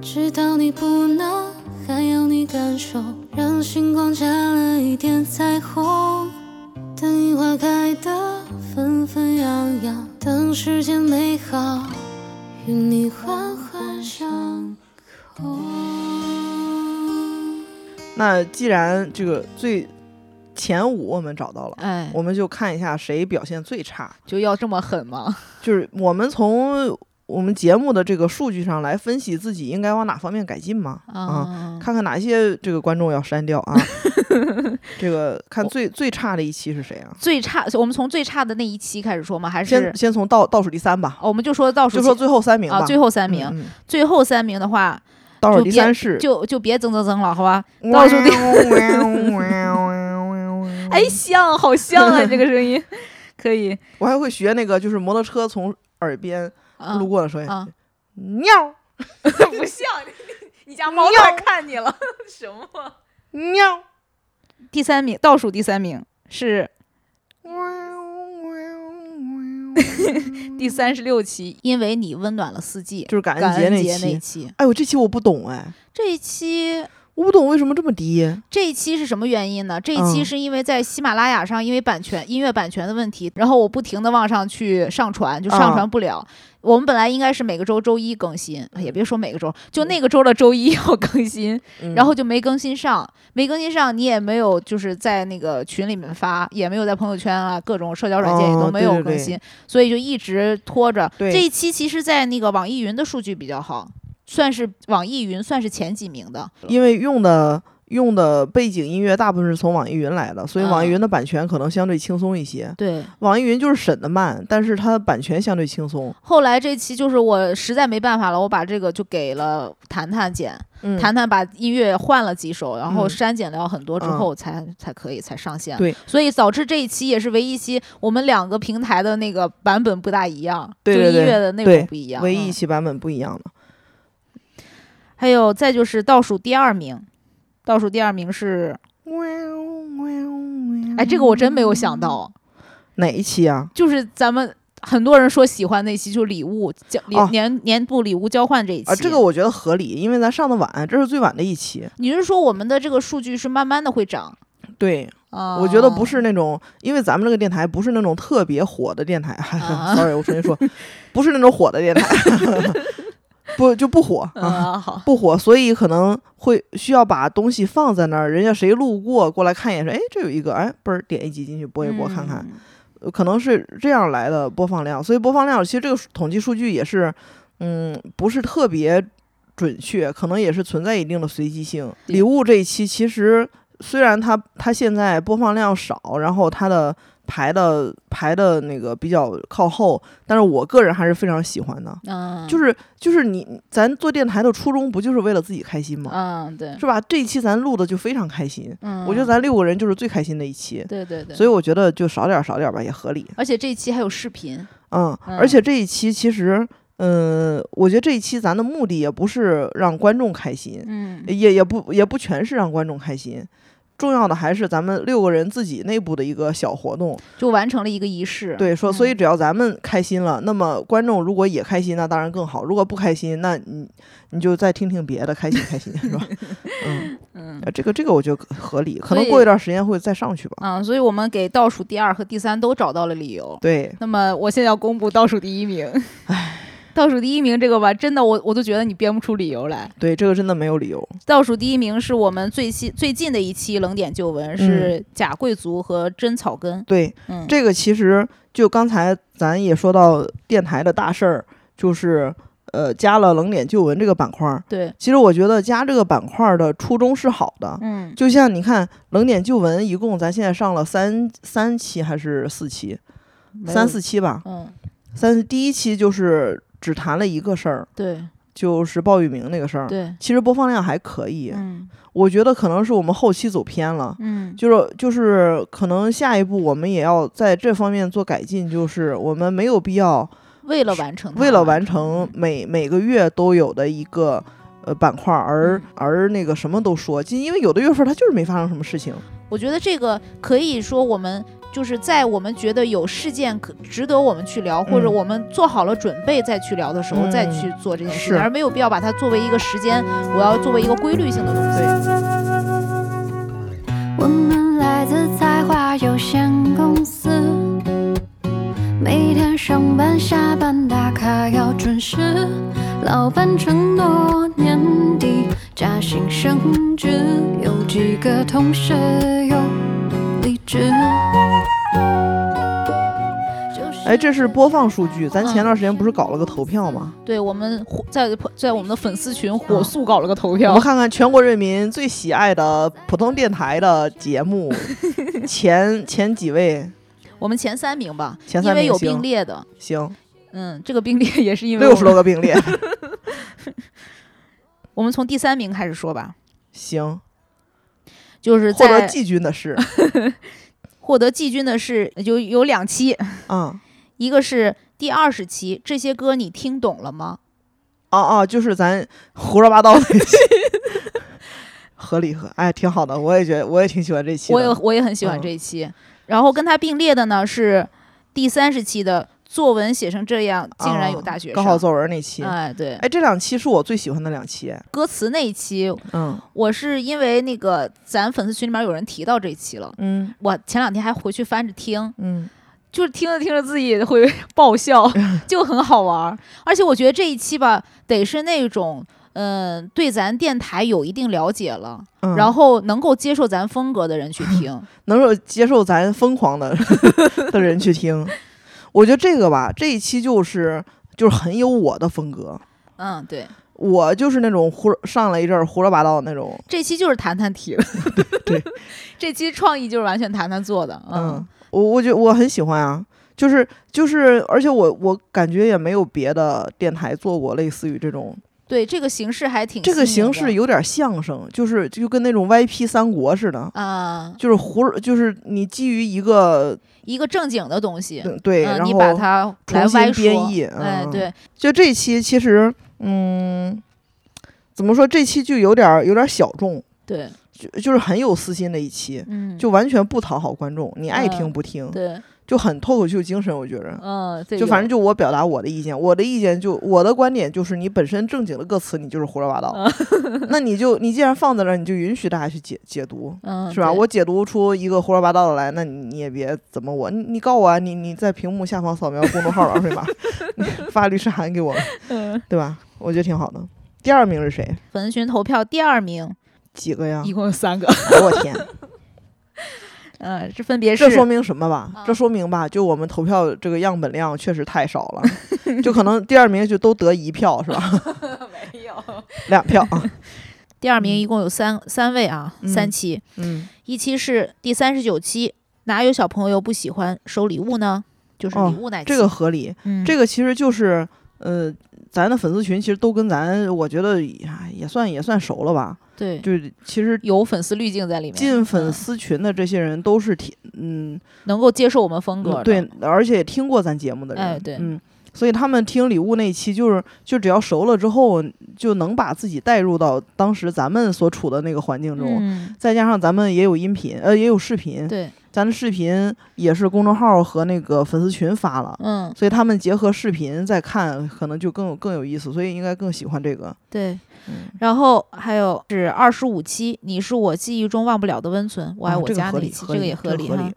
直到你不能，还要你感受，让星光加了一点彩虹。等樱花开的纷纷扬扬，等世间美好与你环环相扣。那既然这个最前五我们找到了，哎，我们就看一下谁表现最差，就要这么狠吗？就是我们从我们节目的这个数据上来分析自己应该往哪方面改进嘛？啊，看看哪些这个观众要删掉啊？这个看最最差的一期是谁啊？最差，我们从最差的那一期开始说吗？还是先先从倒倒数第三吧？我们就说倒数，就说最后三名啊，最后三名，最后三名的话。倒数第三是就就别增增增了，好吧？倒数第，哎，像，好像啊，这个声音可以。我还会学那个，就是摩托车从耳边路过的声音，喵，不像，你家猫在看你了，什么？喵。第三名，倒数第三名是。第三十六期，因为你温暖了四季，就是感恩节那期。哎呦，这期我不懂哎，这一期我不懂为什么这么低。这一期是什么原因呢？这一期是因为在喜马拉雅上，因为版权音乐版权的问题，然后我不停的往上去上传，就上传不了。我们本来应该是每个周周一更新，也别说每个周，就那个周的周一要更新，然后就没更新上，没更新上，你也没有就是在那个群里面发，也没有在朋友圈啊各种社交软件也都没有更新，所以就一直拖着。这一期其实，在那个网易云的数据比较好，算是网易云算是前几名的，因为用的。用的背景音乐大部分是从网易云来的，所以网易云的版权可能相对轻松一些。对，网易云就是审的慢，但是它的版权相对轻松。后来这期就是我实在没办法了，我把这个就给了谈谈剪，谈谈把音乐换了几首，然后删减掉很多之后才才可以才上线。对，所以导致这一期也是唯一一期我们两个平台的那个版本不大一样，就音乐的内容不一样，唯一一期版本不一样的。还有再就是倒数第二名。倒数第二名是，哎，这个我真没有想到，哪一期啊？就是咱们很多人说喜欢那期，就礼物交年年度礼物交换这一期啊。这个我觉得合理，因为咱上的晚，这是最晚的一期。你是说我们的这个数据是慢慢的会涨？对，我觉得不是那种，因为咱们这个电台不是那种特别火的电台。Sorry，我重新说，不是那种火的电台。不就不火啊？好，不火，所以可能会需要把东西放在那儿，人家谁路过过来看一眼，说：“哎，这有一个，哎，嘣儿点一集进去播一播看看。”可能是这样来的播放量，所以播放量其实这个统计数据也是，嗯，不是特别准确，可能也是存在一定的随机性。礼物这一期其实虽然它它现在播放量少，然后它的。排的排的那个比较靠后，但是我个人还是非常喜欢的。嗯，就是就是你咱做电台的初衷不就是为了自己开心吗？嗯，对，是吧？这一期咱录的就非常开心。嗯，我觉得咱六个人就是最开心的一期。对对对。所以我觉得就少点少点吧，也合理。而且这一期还有视频。嗯，而且这一期其实，嗯，我觉得这一期咱的目的也不是让观众开心，嗯，也也不也不全是让观众开心。重要的还是咱们六个人自己内部的一个小活动，就完成了一个仪式。对，说所以只要咱们开心了，那么观众如果也开心，那当然更好。如果不开心，那你你就再听听别的，开心开心，是吧？嗯 嗯，这个这个我觉得合理，可能过一段时间会再上去吧。嗯，所以我们给倒数第二和第三都找到了理由。对，那么我现在要公布倒数第一名。唉。倒数第一名这个吧，真的我我都觉得你编不出理由来。对，这个真的没有理由。倒数第一名是我们最新最近的一期冷点旧闻，是假贵族和真草根。对，嗯，这个其实就刚才咱也说到电台的大事儿，就是呃加了冷点旧闻这个板块。对，其实我觉得加这个板块的初衷是好的。嗯，就像你看冷点旧闻，一共咱现在上了三三期还是四期？三四期吧。嗯，三第一期就是。只谈了一个事儿，对，就是鲍玉明那个事儿，对，其实播放量还可以，嗯，我觉得可能是我们后期走偏了，嗯，就是就是可能下一步我们也要在这方面做改进，就是我们没有必要为了完成为了完成每每个月都有的一个呃板块而而那个什么都说，就因为有的月份它就是没发生什么事情，我觉得这个可以说我们。就是在我们觉得有事件可值得我们去聊，或者我们做好了准备再去聊的时候，再去做这件事，而没有必要把它作为一个时间，我要作为一个规律性的东西。我们来自才华有限公司，每天上班下班打卡要准时。老板承诺年底加薪升职，有几个同事又哎，这是播放数据。咱前段时间不是搞了个投票吗？对，我们在在我们的粉丝群火速搞了个投票。我们看看全国人民最喜爱的普通电台的节目 前前几位。我们前三名吧，前三名因为有并列的。行。嗯，这个并列也是因为六十多个并列。我们从第三名开始说吧。行。就是 获得季军的是，获得季军的是就有两期。嗯。一个是第二十期，这些歌你听懂了吗？哦哦，就是咱胡说八道那期，合理合，哎，挺好的，我也觉得，我也挺喜欢这期，我也我也很喜欢这一期。然后跟他并列的呢是第三十期的作文写成这样，竟然有大学生。高考作文那期，哎对，哎这两期是我最喜欢的两期，歌词那一期，嗯，我是因为那个咱粉丝群里面有人提到这一期了，嗯，我前两天还回去翻着听，嗯。就是听着听着自己也会爆笑，就很好玩儿。而且我觉得这一期吧，得是那种，嗯，对咱电台有一定了解了，然后能够接受咱风格的人去听，能够接受咱疯狂的 的人去听。我觉得这个吧，这一期就是就是很有我的风格。嗯，对，我就是那种胡上了一阵胡说八道的那种。这期就是谈谈题了。对，这期创意就是完全谈谈做的。嗯。我我觉得我很喜欢啊，就是就是，而且我我感觉也没有别的电台做过类似于这种。对，这个形式还挺。这个形式有点相声，就是就跟那种 YP 三国似的啊，就是胡，就是你基于一个一个正经的东西，对，然后你把它重新编译，哎，对，就这期其实，嗯，怎么说？这期就有点有点小众，对。就就是很有私心的一期，嗯，就完全不讨好观众，你爱听不听，对，就很脱口秀精神，我觉着，嗯，就反正就我表达我的意见，我的意见就我的观点就是你本身正经的歌词你就是胡说八道，那你就你既然放在那儿，你就允许大家去解解读，嗯，是吧？我解读出一个胡说八道的来，那你也别怎么我，你你告我啊，你你在屏幕下方扫描公众号二维码，发律师函给我，嗯，对吧？我觉得挺好的。第二名是谁？粉丝群投票第二名。几个呀？一共有三个。我天！嗯，这分别是。这说明什么吧？这说明吧，就我们投票这个样本量确实太少了，就可能第二名就都得一票是吧？没有，两票啊。第二名一共有三三位啊，三期。嗯。一期是第三十九期，哪有小朋友不喜欢收礼物呢？就是礼物那期。这个合理。嗯。这个其实就是呃。咱的粉丝群其实都跟咱，我觉得也算也算熟了吧。对，就是其实有粉丝滤镜在里面。进粉丝群的这些人都是挺嗯，能够接受我们风格的。对，而且也听过咱节目的人。哎，对，嗯，所以他们听礼物那一期，就是就只要熟了之后，就能把自己带入到当时咱们所处的那个环境中。再加上咱们也有音频，呃，也有视频。对。咱的视频也是公众号和那个粉丝群发了，嗯，所以他们结合视频再看，可能就更有更有意思，所以应该更喜欢这个。对，然后还有是二十五期，你是我记忆中忘不了的温存，我爱我家那一期，这个也合理哈。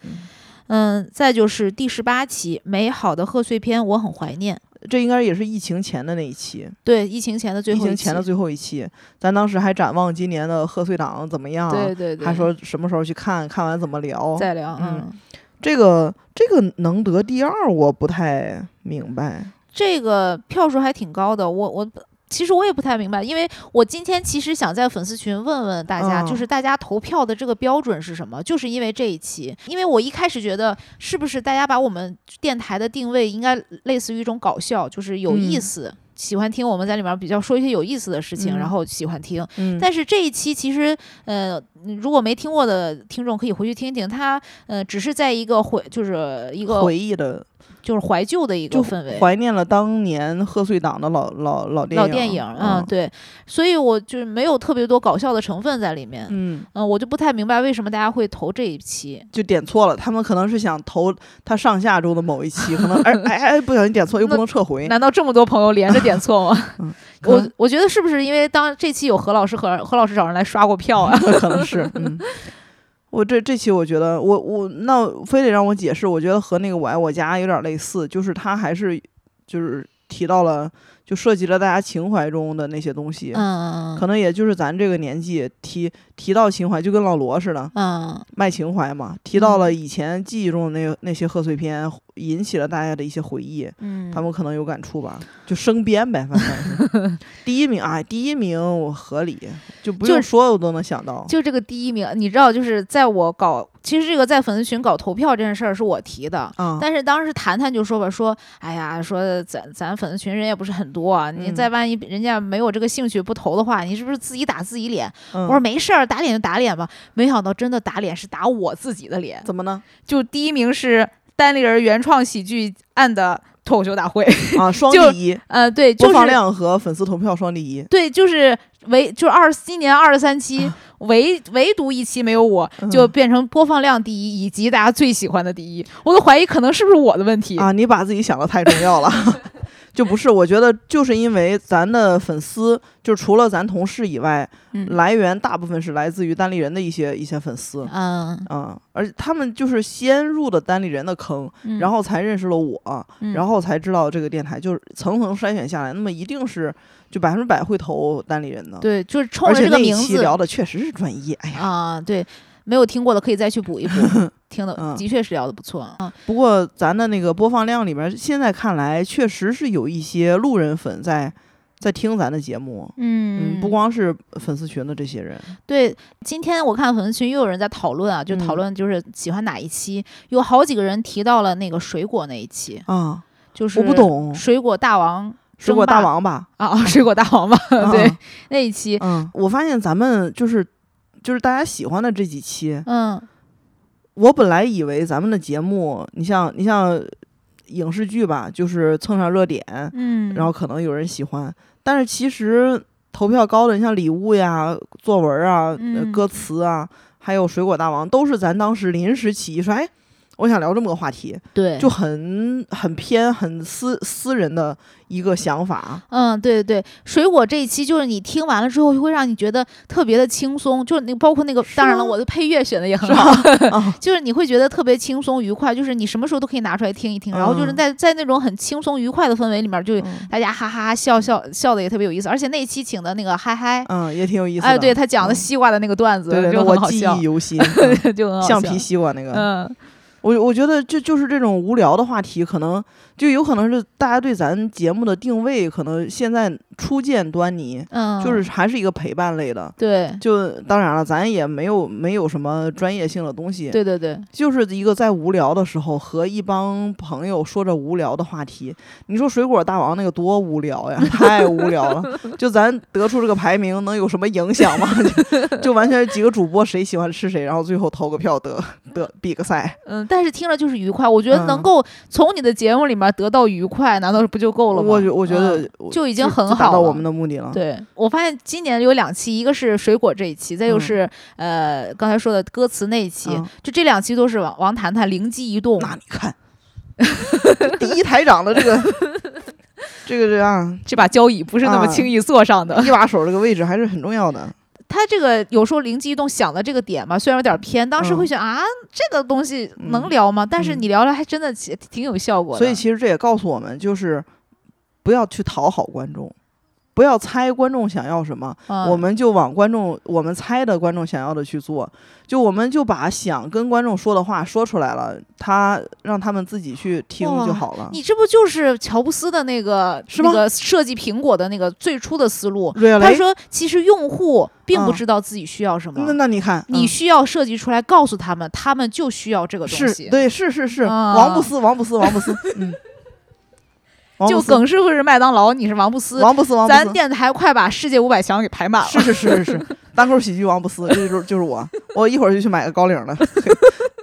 嗯，再就是第十八期，美好的贺岁片，我很怀念。这应该也是疫情前的那一期，对，疫情前的最后疫情前的最后一期，咱当时还展望今年的贺岁档怎么样，对对对，还说什么时候去看看完怎么聊，再聊，嗯，这个这个能得第二，我不太明白，这个票数还挺高的，我我。其实我也不太明白，因为我今天其实想在粉丝群问问大家，就是大家投票的这个标准是什么？就是因为这一期，因为我一开始觉得是不是大家把我们电台的定位应该类似于一种搞笑，就是有意思，喜欢听我们在里面比较说一些有意思的事情，然后喜欢听。但是这一期其实，呃，如果没听过的听众可以回去听听，它呃只是在一个回，就是一个回忆的。就是怀旧的一个氛围，怀念了当年贺岁档的老老老电影。老电影，嗯，对，所以我就是没有特别多搞笑的成分在里面。嗯嗯，我就不太明白为什么大家会投这一期，就点错了。他们可能是想投他上下周的某一期，可能 哎哎哎，不小心点错又不能撤回。难道这么多朋友连着点错吗？我我觉得是不是因为当这期有何老师何何老师找人来刷过票啊？可能是，嗯。我这这期我觉得我我那非得让我解释，我觉得和那个我爱我家有点类似，就是他还是就是提到了，就涉及了大家情怀中的那些东西。嗯，可能也就是咱这个年纪提提到情怀，就跟老罗似的，嗯，卖情怀嘛。提到了以前记忆中的那那些贺岁片，引起了大家的一些回忆。嗯，他们可能有感触吧，就生编呗，反正是 第一名啊，第一名我合理，就不用说我都能想到。就这个第一名，你知道，就是在我搞。其实这个在粉丝群搞投票这件事儿是我提的，但是当时谈谈就说吧，说哎呀，说咱咱粉丝群人也不是很多，你再万一人家没有这个兴趣不投的话，你是不是自己打自己脸？我说没事儿，打脸就打脸吧。没想到真的打脸是打我自己的脸，怎么呢？就第一名是单立人原创喜剧案的脱口秀大会啊，双 第一，呃，对，播放量和粉丝投票双第一，对，就是唯就是二今年二十三期。唯唯独一期没有我，就变成播放量第一，以及大家最喜欢的第一。我都怀疑可能是不是我的问题啊！你把自己想的太重要了，就不是。我觉得就是因为咱的粉丝，就除了咱同事以外，来源大部分是来自于单立人的一些一些粉丝。嗯嗯，而且他们就是先入的单立人的坑，然后才认识了我，然后才知道这个电台，就是层层筛选下来，那么一定是。就百分之百会投单立人的，对，就是冲着这个名字聊的确实是专业。哎呀啊，对，没有听过的可以再去补一补，听的的确是聊的不错啊。不过咱的那个播放量里边，现在看来确实是有一些路人粉在在听咱的节目。嗯，不光是粉丝群的这些人。对，今天我看粉丝群又有人在讨论啊，就讨论就是喜欢哪一期，有好几个人提到了那个水果那一期啊，就是我不懂水果大王。水果大王吧，啊，水果大王吧，对，那一期，嗯，我发现咱们就是就是大家喜欢的这几期，嗯，我本来以为咱们的节目，你像你像影视剧吧，就是蹭上热点，嗯，然后可能有人喜欢，但是其实投票高的，你像礼物呀、作文啊、歌词啊，还有水果大王，都是咱当时临时起意说，哎。我想聊这么个话题，对，就很很偏、很私私人的一个想法。嗯，对对对，水果这一期就是你听完了之后，会让你觉得特别的轻松。就是那包括那个，当然了，我的配乐选的也很好，就是你会觉得特别轻松愉快，就是你什么时候都可以拿出来听一听。然后就是在在那种很轻松愉快的氛围里面，就大家哈哈哈笑笑笑的也特别有意思。而且那一期请的那个嗨嗨，嗯，也挺有意思。哎，对他讲的西瓜的那个段子，就我记忆犹新，就很好笑。橡皮西瓜那个，嗯。我我觉得就就是这种无聊的话题，可能就有可能是大家对咱节目的定位，可能现在。初见端倪，嗯，就是还是一个陪伴类的，对，就当然了，咱也没有没有什么专业性的东西，对对对，就是一个在无聊的时候和一帮朋友说着无聊的话题。你说水果大王那个多无聊呀，太无聊了。就咱得出这个排名能有什么影响吗？就完全几个主播谁喜欢吃谁，然后最后投个票得得比个赛。嗯，但是听了就是愉快，我觉得能够从你的节目里面得到愉快，难道不就够了吗？我我觉得就已经很好。达到我们的目的了。对我发现今年有两期，一个是水果这一期，再就是呃刚才说的歌词那一期，就这两期都是王王谈谈灵机一动。那你看，第一台长的这个 这个这样，这把交椅不是那么轻易坐上的，一把手这个位置还是很重要的。他这个有时候灵机一动想的这个点嘛，虽然有点偏，当时会想啊，这个东西能聊吗？但是你聊了还真的挺有效果的。所以其实这也告诉我们，就是不要去讨好观众。不要猜观众想要什么，我们就往观众我们猜的观众想要的去做。就我们就把想跟观众说的话说出来了，他让他们自己去听就好了。你这不就是乔布斯的那个是那个设计苹果的那个最初的思路？他说，其实用户并不知道自己需要什么。那那你看，你需要设计出来告诉他们，他们就需要这个东西。对，是是是，王布斯，王布斯，王布斯，嗯。就耿师傅是麦当劳，你是王不思。王不思，王布斯。咱电台快把世界五百强给排满了。是是是是是，单口喜剧王不思，这就是就是我。我一会儿就去买个高领的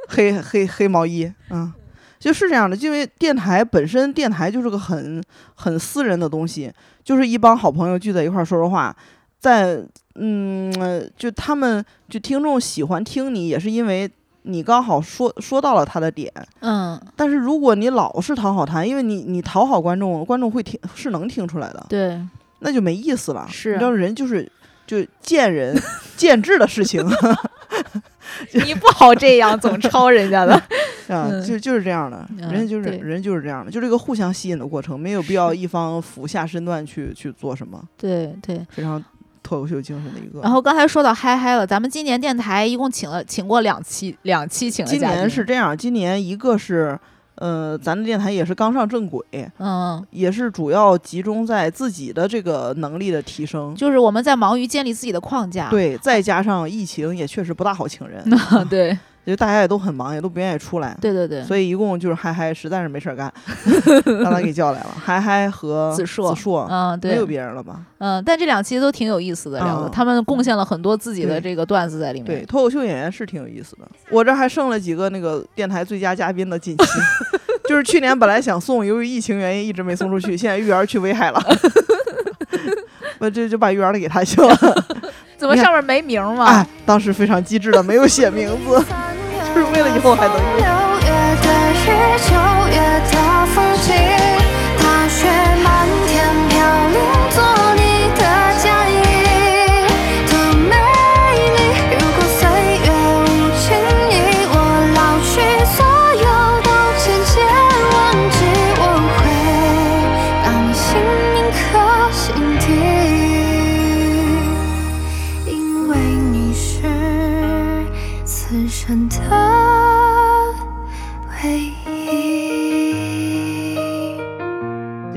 黑黑黑毛衣。嗯，就是这样的，因为电台本身，电台就是个很很私人的东西，就是一帮好朋友聚在一块儿说说话，在嗯，就他们就听众喜欢听你，也是因为。你刚好说说到了他的点，嗯，但是如果你老是讨好他，因为你你讨好观众，观众会听是能听出来的，对，那就没意思了。是，你知道人就是就见仁 见智的事情，你不好这样总抄人家的，啊，就就是这样的，人就是人就是这样的，就这个互相吸引的过程，没有必要一方俯下身段去去做什么。对对，非常脱口秀精神的一个。然后刚才说到嗨嗨了，咱们今年电台一共请了请过两期，两期请。今年是这样，今年一个是。呃，咱的电台也是刚上正轨，嗯，也是主要集中在自己的这个能力的提升，就是我们在忙于建立自己的框架，对，再加上疫情也确实不大好请人，对。就大家也都很忙，也都不愿意出来。对对对。所以一共就是嗨嗨，实在是没事儿干，让他给叫来了。嗨嗨和子硕，子硕，嗯，对，没有别人了吧？嗯，但这两期都挺有意思的，聊的，他们贡献了很多自己的这个段子在里面。对，脱口秀演员是挺有意思的。我这还剩了几个那个电台最佳嘉宾的锦旗，就是去年本来想送，由于疫情原因一直没送出去，现在玉儿去威海了，我这就把玉儿的给他去了。怎么上面没名吗？哎，当时非常机智的，没有写名字。就是为了以后还能用。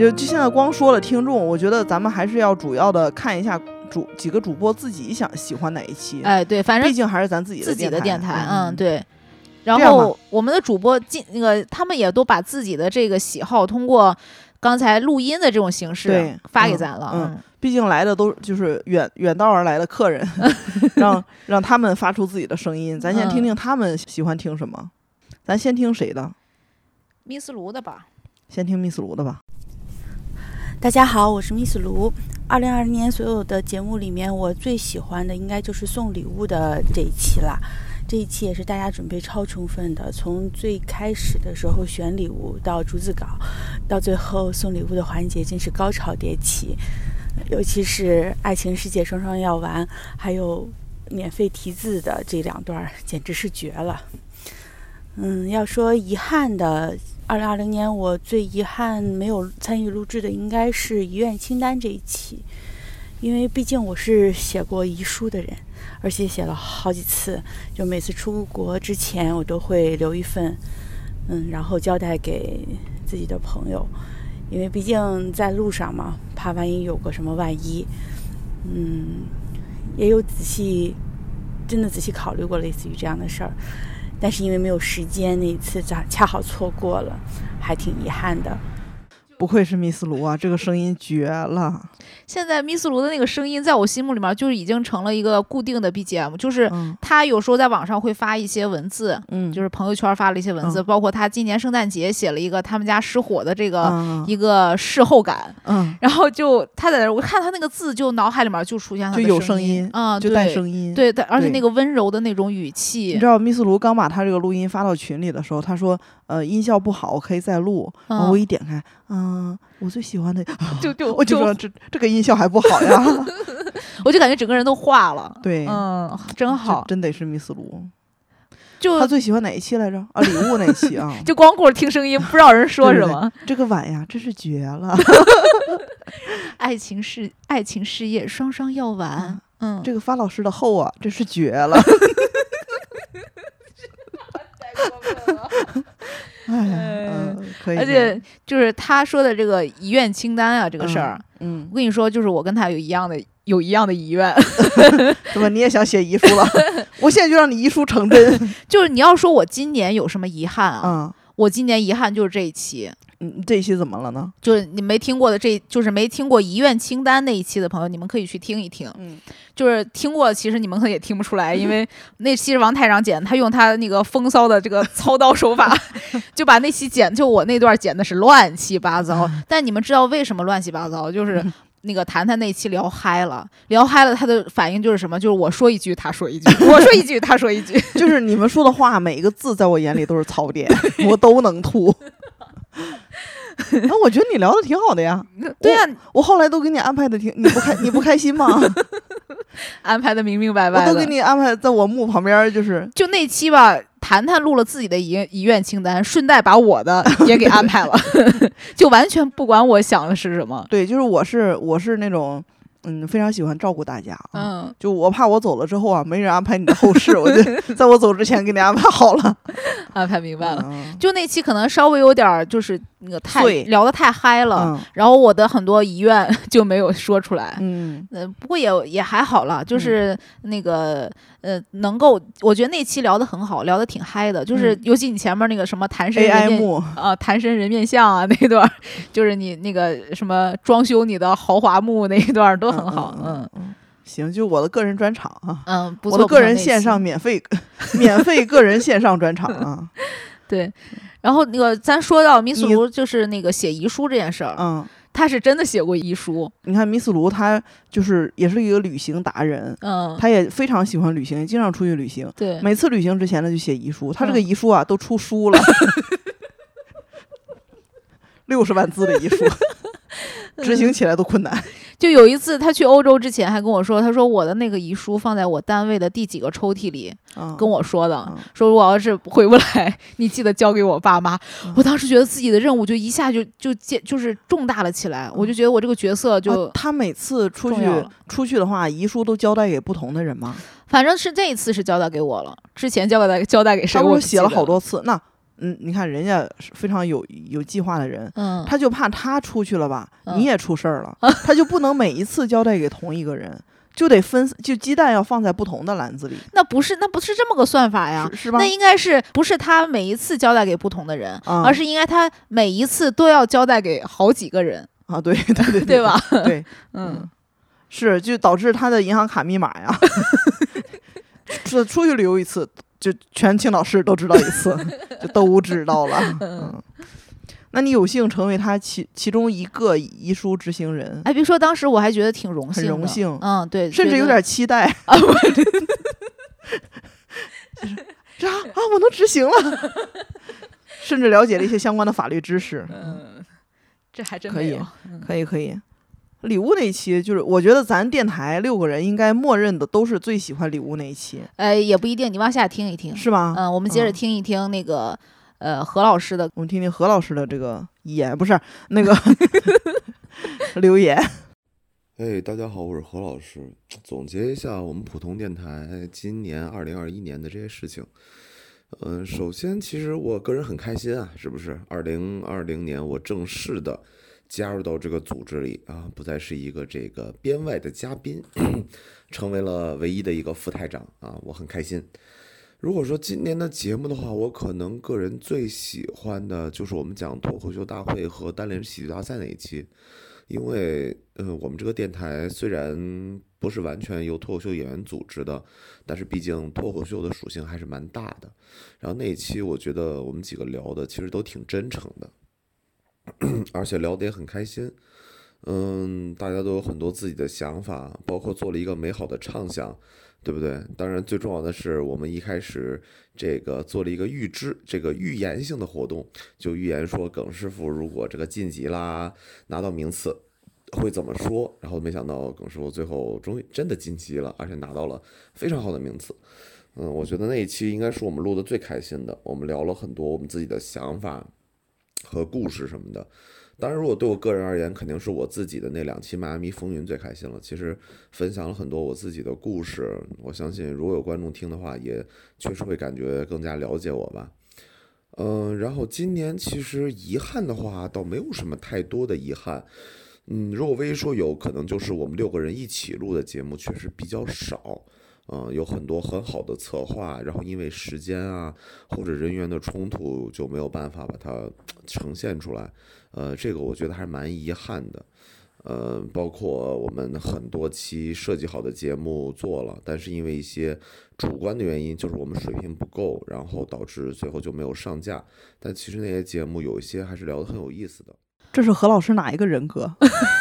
就就现在光说了听众，我觉得咱们还是要主要的看一下主几个主播自己想喜欢哪一期。哎，对，反正毕竟还是咱自己的自己的电台，嗯，对。然后我们的主播进那个，他们也都把自己的这个喜好通过刚才录音的这种形式发给咱了。嗯，毕竟来的都就是远远道而来的客人，让让他们发出自己的声音。咱先听听他们喜欢听什么。咱先听谁的？密斯卢的吧。先听密斯卢的吧。大家好，我是 Miss 卢。二零二零年所有的节目里面，我最喜欢的应该就是送礼物的这一期了。这一期也是大家准备超充分的，从最开始的时候选礼物到逐字稿，到最后送礼物的环节，真是高潮迭起。尤其是爱情世界双双要完，还有免费题字的这两段，简直是绝了。嗯，要说遗憾的。二零二零年，我最遗憾没有参与录制的应该是遗愿清单这一期，因为毕竟我是写过遗书的人，而且写了好几次，就每次出国之前我都会留一份，嗯，然后交代给自己的朋友，因为毕竟在路上嘛，怕万一有个什么万一，嗯，也有仔细，真的仔细考虑过类似于这样的事儿。但是因为没有时间，那一次恰恰好错过了，还挺遗憾的。不愧是密斯卢啊，这个声音绝了。现在密斯卢的那个声音，在我心目里面就是已经成了一个固定的 BGM，就是他有时候在网上会发一些文字，嗯，就是朋友圈发了一些文字，包括他今年圣诞节写了一个他们家失火的这个一个事后感，嗯，然后就他在那，我看他那个字，就脑海里面就出现他就有声音，嗯，就带声音，对，而且那个温柔的那种语气。你知道密斯卢刚把他这个录音发到群里的时候，他说。呃，音效不好，我可以再录。我一点开，嗯，我最喜欢的，就就我就说这这个音效还不好呀，我就感觉整个人都化了。对，嗯，真好，真得是密斯卢。就他最喜欢哪一期来着？啊，礼物那期啊。就光顾着听声音，不知道人说什么。这个碗呀，真是绝了。爱情事，爱情事业双双要完。嗯，这个发老师的后啊，真是绝了。哎，可以。而且就是他说的这个遗愿清单啊，这个事儿，嗯，我跟你说，就是我跟他有一样的，有一样的遗愿。怎么你也想写遗书了？我现在就让你遗书成真。就是你要说我今年有什么遗憾啊？我今年遗憾就是这一期。嗯，这一期怎么了呢？就是你没听过的，这就是没听过遗愿清单那一期的朋友，你们可以去听一听。嗯，就是听过，其实你们可能也听不出来，因为 那期是王太长剪，他用他那个风骚的这个操刀手法，就把那期剪，就我那段剪的是乱七八糟。但你们知道为什么乱七八糟？就是那个谈谈那期聊嗨了，聊嗨了，他的反应就是什么？就是我说一句，他说一句，我说一句，他说一句，就是你们说的话，每一个字在我眼里都是槽点，我都能吐。那 我觉得你聊的挺好的呀，对呀，我后来都给你安排的挺，你不开你不开心吗？安排的明明白白，我都给你安排在我墓旁边，就是就那期吧，谈谈录了自己的遗遗愿清单，顺带把我的 也给安排了，就完全不管我想的是什么。对，就是我是我是那种。嗯，非常喜欢照顾大家。嗯，就我怕我走了之后啊，没人安排你的后事，我就在我走之前给你安排好了。安排明白了。就那期可能稍微有点就是那个太聊得太嗨了，然后我的很多遗愿就没有说出来。嗯，呃，不过也也还好了，就是那个。呃，能够，我觉得那期聊得很好，聊得挺嗨的，就是尤其你前面那个什么谈身人面啊，谈身人面像啊 那段，就是你那个什么装修你的豪华墓那一段都很好，嗯嗯，行，就我的个人专场啊，嗯，我的个人线上免费 免费个人线上专场啊，对，然后那个咱说到米苏就是那个写遗书这件事儿，嗯。他是真的写过遗书。你看，米斯卢他就是也是一个旅行达人，嗯，他也非常喜欢旅行，也经常出去旅行。对，每次旅行之前呢，就写遗书。他这个遗书啊，都出书了，六十万字的遗书，执行起来都困难。就有一次，他去欧洲之前还跟我说：“他说我的那个遗书放在我单位的第几个抽屉里，跟我说的，说我要是回不来，你记得交给我爸妈。”我当时觉得自己的任务就一下就就接就是重大了起来，我就觉得我这个角色就他每次出去出去的话，遗书都交代给不同的人吗？反正是这一次是交代给我了，之前交代交代给谁？我写了好多次那。嗯，你看人家是非常有有计划的人，嗯，他就怕他出去了吧，你也出事儿了，他就不能每一次交代给同一个人，就得分，就鸡蛋要放在不同的篮子里。那不是，那不是这么个算法呀，是吧？那应该是不是他每一次交代给不同的人，而是应该他每一次都要交代给好几个人啊？对对对对吧？对，嗯，是就导致他的银行卡密码呀，出出去旅游一次。就全青岛市都知道一次，就都知道了。嗯，那你有幸成为他其其中一个遗书执行人？哎，别说当时我还觉得挺荣幸，很荣幸。嗯，对，甚至有点期待。啊，这啊，我能执行了，甚至了解了一些相关的法律知识。嗯，这还真可以，可以，可以。礼物那一期，就是我觉得咱电台六个人应该默认的都是最喜欢礼物那一期。呃，也不一定，你往下听一听，是吗？嗯，我们接着听一听那个呃何老师的，我们听听何老师的这个言，不是那个 留言。哎，大家好，我是何老师。总结一下我们普通电台今年二零二一年的这些事情。嗯，首先，其实我个人很开心啊，是不是？二零二零年我正式的。加入到这个组织里啊，不再是一个这个编外的嘉宾，成为了唯一的一个副台长啊，我很开心。如果说今年的节目的话，我可能个人最喜欢的就是我们讲脱口秀大会和单联喜剧大赛那一期，因为呃，我们这个电台虽然不是完全由脱口秀演员组织的，但是毕竟脱口秀的属性还是蛮大的。然后那一期我觉得我们几个聊的其实都挺真诚的。而且聊得也很开心，嗯，大家都有很多自己的想法，包括做了一个美好的畅想，对不对？当然，最重要的是我们一开始这个做了一个预知，这个预言性的活动，就预言说耿师傅如果这个晋级啦，拿到名次会怎么说？然后没想到耿师傅最后终于真的晋级了，而且拿到了非常好的名次。嗯，我觉得那一期应该是我们录的最开心的，我们聊了很多我们自己的想法。和故事什么的，当然，如果对我个人而言，肯定是我自己的那两期《迈阿密风云》最开心了。其实分享了很多我自己的故事，我相信如果有观众听的话，也确实会感觉更加了解我吧。嗯，然后今年其实遗憾的话，倒没有什么太多的遗憾。嗯，如果唯一说有可能，就是我们六个人一起录的节目确实比较少。嗯，有很多很好的策划，然后因为时间啊或者人员的冲突，就没有办法把它呈现出来。呃，这个我觉得还是蛮遗憾的。呃，包括我们很多期设计好的节目做了，但是因为一些主观的原因，就是我们水平不够，然后导致最后就没有上架。但其实那些节目有一些还是聊得很有意思的。这是何老师哪一个人格？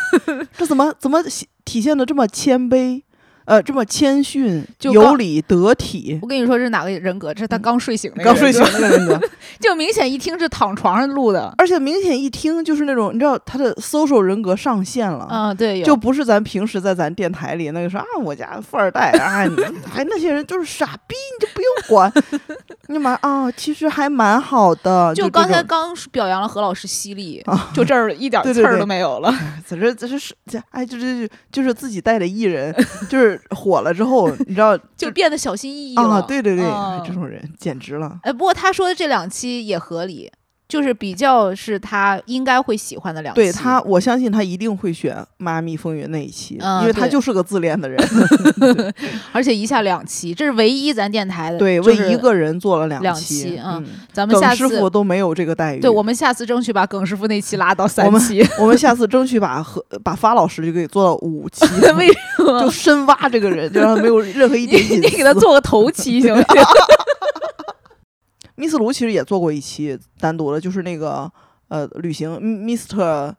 这怎么怎么体现的这么谦卑？呃，这么谦逊、就有礼、得体。我跟你说，这是哪个人格？这是他刚睡醒那个刚睡醒那个人格，就明显一听是躺床上录的，而且明显一听就是那种，你知道他的 social 人格上线了。嗯，对，就不是咱平时在咱电台里那个说啊，我家富二代啊，你哎那些人就是傻逼，你就不用管。你妈啊，其实还蛮好的。就刚才刚表扬了何老师犀利，就这儿一点刺儿都没有了。在这这是这哎，就是就是自己带的艺人，就是火了之后，你知道 就变得小心翼翼了。对对对，这种人简直了。哎，不过他说的这两期也合理。就是比较是他应该会喜欢的两期，对他，我相信他一定会选《妈咪风云》那一期，因为他就是个自恋的人，而且一下两期，这是唯一咱电台的，对，为一个人做了两期，嗯，咱们下次师傅都没有这个待遇，对，我们下次争取把耿师傅那期拉到三期，我们下次争取把和把发老师就给做到五期，为什么？就深挖这个人，就让他没有任何一点隐私，你给他做个头期行不行？密斯卢其实也做过一期单独的，就是那个呃旅行，Mr.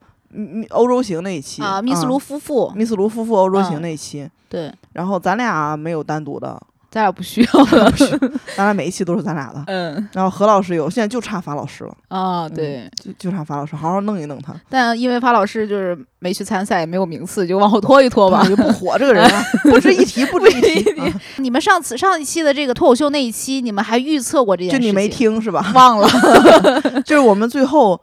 欧洲行那一期啊，密斯卢夫妇，密斯卢夫妇欧洲行那一期，对，然后咱俩没有单独的。咱俩不需要了，咱俩每一期都是咱俩的。嗯，然后何老师有，现在就差法老师了。啊，对，就就差法老师，好好弄一弄他。但因为法老师就是没去参赛，也没有名次，就往后拖一拖吧。就不火这个人，不值一提，不值一提。你们上次上一期的这个脱口秀那一期，你们还预测过这件事？就你没听是吧？忘了。就是我们最后。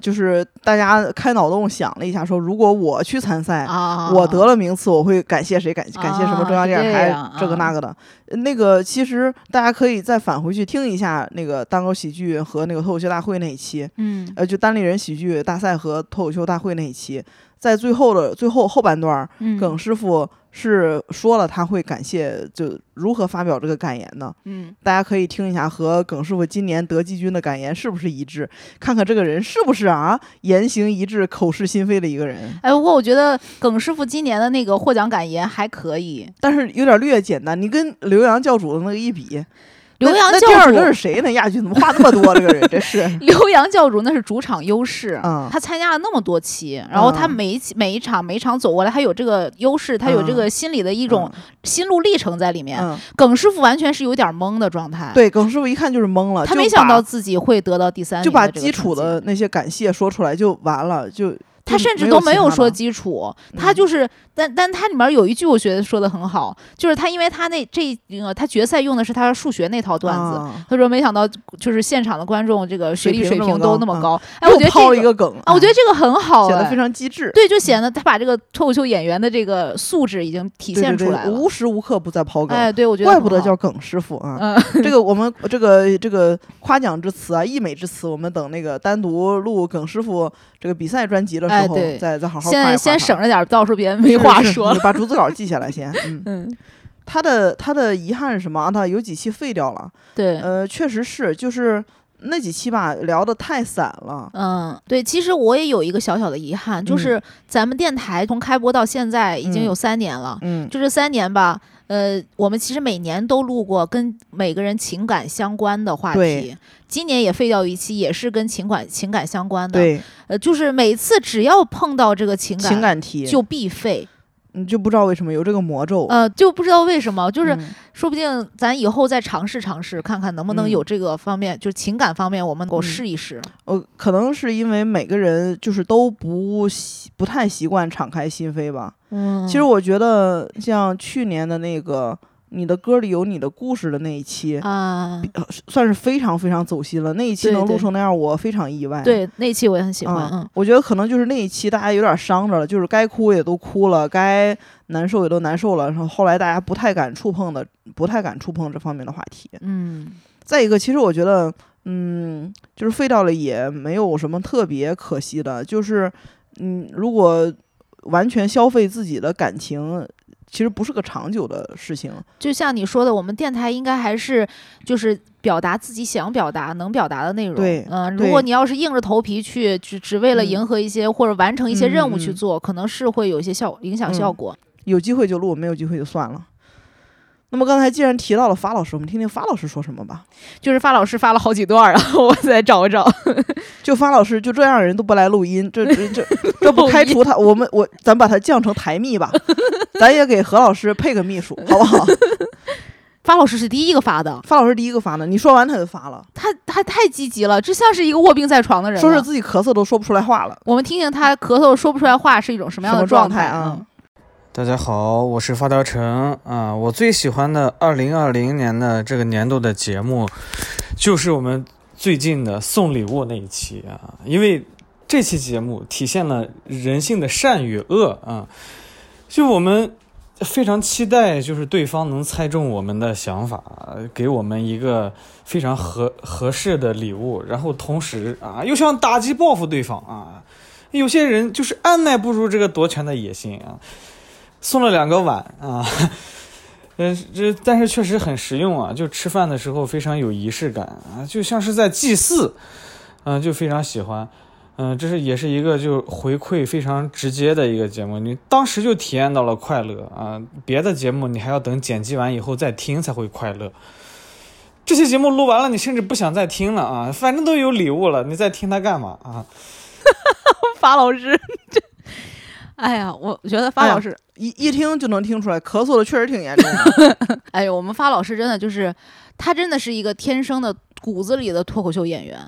就是大家开脑洞想了一下，说如果我去参赛，我得了名次，我会感谢谁？感感谢什么中央电视台这个那个的。那个其实大家可以再返回去听一下那个单口喜剧和那个脱口秀大会那一期，嗯，呃，就单立人喜剧大赛和脱口秀大会那一期，在最后的最后后半段，耿师傅。是说了他会感谢，就如何发表这个感言呢？嗯，大家可以听一下和耿师傅今年得季军的感言是不是一致，看看这个人是不是啊言行一致、口是心非的一个人。哎，不过我觉得耿师傅今年的那个获奖感言还可以，但是有点略简单。你跟刘洋教主的那个一比。刘洋教主这是谁呢？亚军怎么话那么多？这个人这是 刘洋教主，那是主场优势。嗯，他参加了那么多期，然后他每一期每一场每一场走过来，他有这个优势，他有这个心理的一种心路历程在里面。耿师傅完全是有点懵的状态。对，耿师傅一看就是懵了，他没想到自己会得到第三，就把基础的那些感谢说出来就完了，就。他甚至都没有说基础，他就是，但但他里面有一句我觉得说的很好，就是他因为他那这个他决赛用的是他数学那套段子，他说没想到就是现场的观众这个学历水平都那么高，哎，我觉得抛一个梗啊，我觉得这个很好，显得非常机智，对，就显得他把这个脱口秀演员的这个素质已经体现出来了，无时无刻不在抛梗，哎，对我觉得怪不得叫耿师傅啊，这个我们这个这个夸奖之词啊，溢美之词，我们等那个单独录耿师傅这个比赛专辑的时候再再。先先省着点，到时候别人没话说。把 逐字稿记下来先。嗯，他的他的遗憾是什么啊？他有几期废掉了。对，呃，确实是，就是那几期吧，聊的太散了。嗯，对，其实我也有一个小小的遗憾，就是咱们电台从开播到现在已经有三年了。嗯，就这三年吧，呃，我们其实每年都录过跟每个人情感相关的话题。今年也废掉一期，也是跟情感情感相关的。对，呃，就是每次只要碰到这个情感情感题，就必废。你就不知道为什么有这个魔咒。呃，就不知道为什么，就是说不定咱以后再尝试尝试，看看能不能有这个方面，就是情感方面，我们够试一试。呃，可能是因为每个人就是都不习不太习惯敞开心扉吧。嗯，其实我觉得像去年的那个。你的歌里有你的故事的那一期啊，算是非常非常走心了。那一期能录成那样，我非常意外。对，那一期我也很喜欢。嗯，我觉得可能就是那一期大家有点伤着了，就是该哭也都哭了，该难受也都难受了。然后后来大家不太敢触碰的，不太敢触碰这方面的话题。嗯，再一个，其实我觉得，嗯，就是废掉了也没有什么特别可惜的。就是，嗯，如果完全消费自己的感情。其实不是个长久的事情，就像你说的，我们电台应该还是就是表达自己想表达、能表达的内容。对，嗯，如果你要是硬着头皮去只只为了迎合一些或者完成一些任务去做，可能是会有一些效影响效果。有机会就录，没有机会就算了。那么刚才既然提到了发老师，我们听听发老师说什么吧。就是发老师发了好几段，然后 我再找找。就发老师就这样人都不来录音，这这这 这不开除他？我们我咱把他降成台秘吧，咱也给何老师配个秘书，好不好？发老师是第一个发的，发老师第一个发的。你说完他就发了，他他太积极了，这像是一个卧病在床的人，说是自己咳嗽都说不出来话了。我们听听他咳嗽说不出来话是一种什么样的状态啊？大家好，我是发条城啊。我最喜欢的二零二零年的这个年度的节目，就是我们最近的送礼物那一期啊，因为这期节目体现了人性的善与恶啊，就我们。非常期待，就是对方能猜中我们的想法，给我们一个非常合合适的礼物，然后同时啊，又想打击报复对方啊。有些人就是按耐不住这个夺权的野心啊，送了两个碗啊，呃，这但是确实很实用啊，就吃饭的时候非常有仪式感啊，就像是在祭祀，嗯，就非常喜欢。嗯，这是也是一个就回馈非常直接的一个节目，你当时就体验到了快乐啊！别的节目你还要等剪辑完以后再听才会快乐。这些节目录完了，你甚至不想再听了啊！反正都有礼物了，你再听它干嘛啊？法老师，这，哎呀，我觉得发老师一一听就能听出来，咳嗽的确实挺严重的。哎呦，我们发老师真的就是，他真的是一个天生的骨子里的脱口秀演员。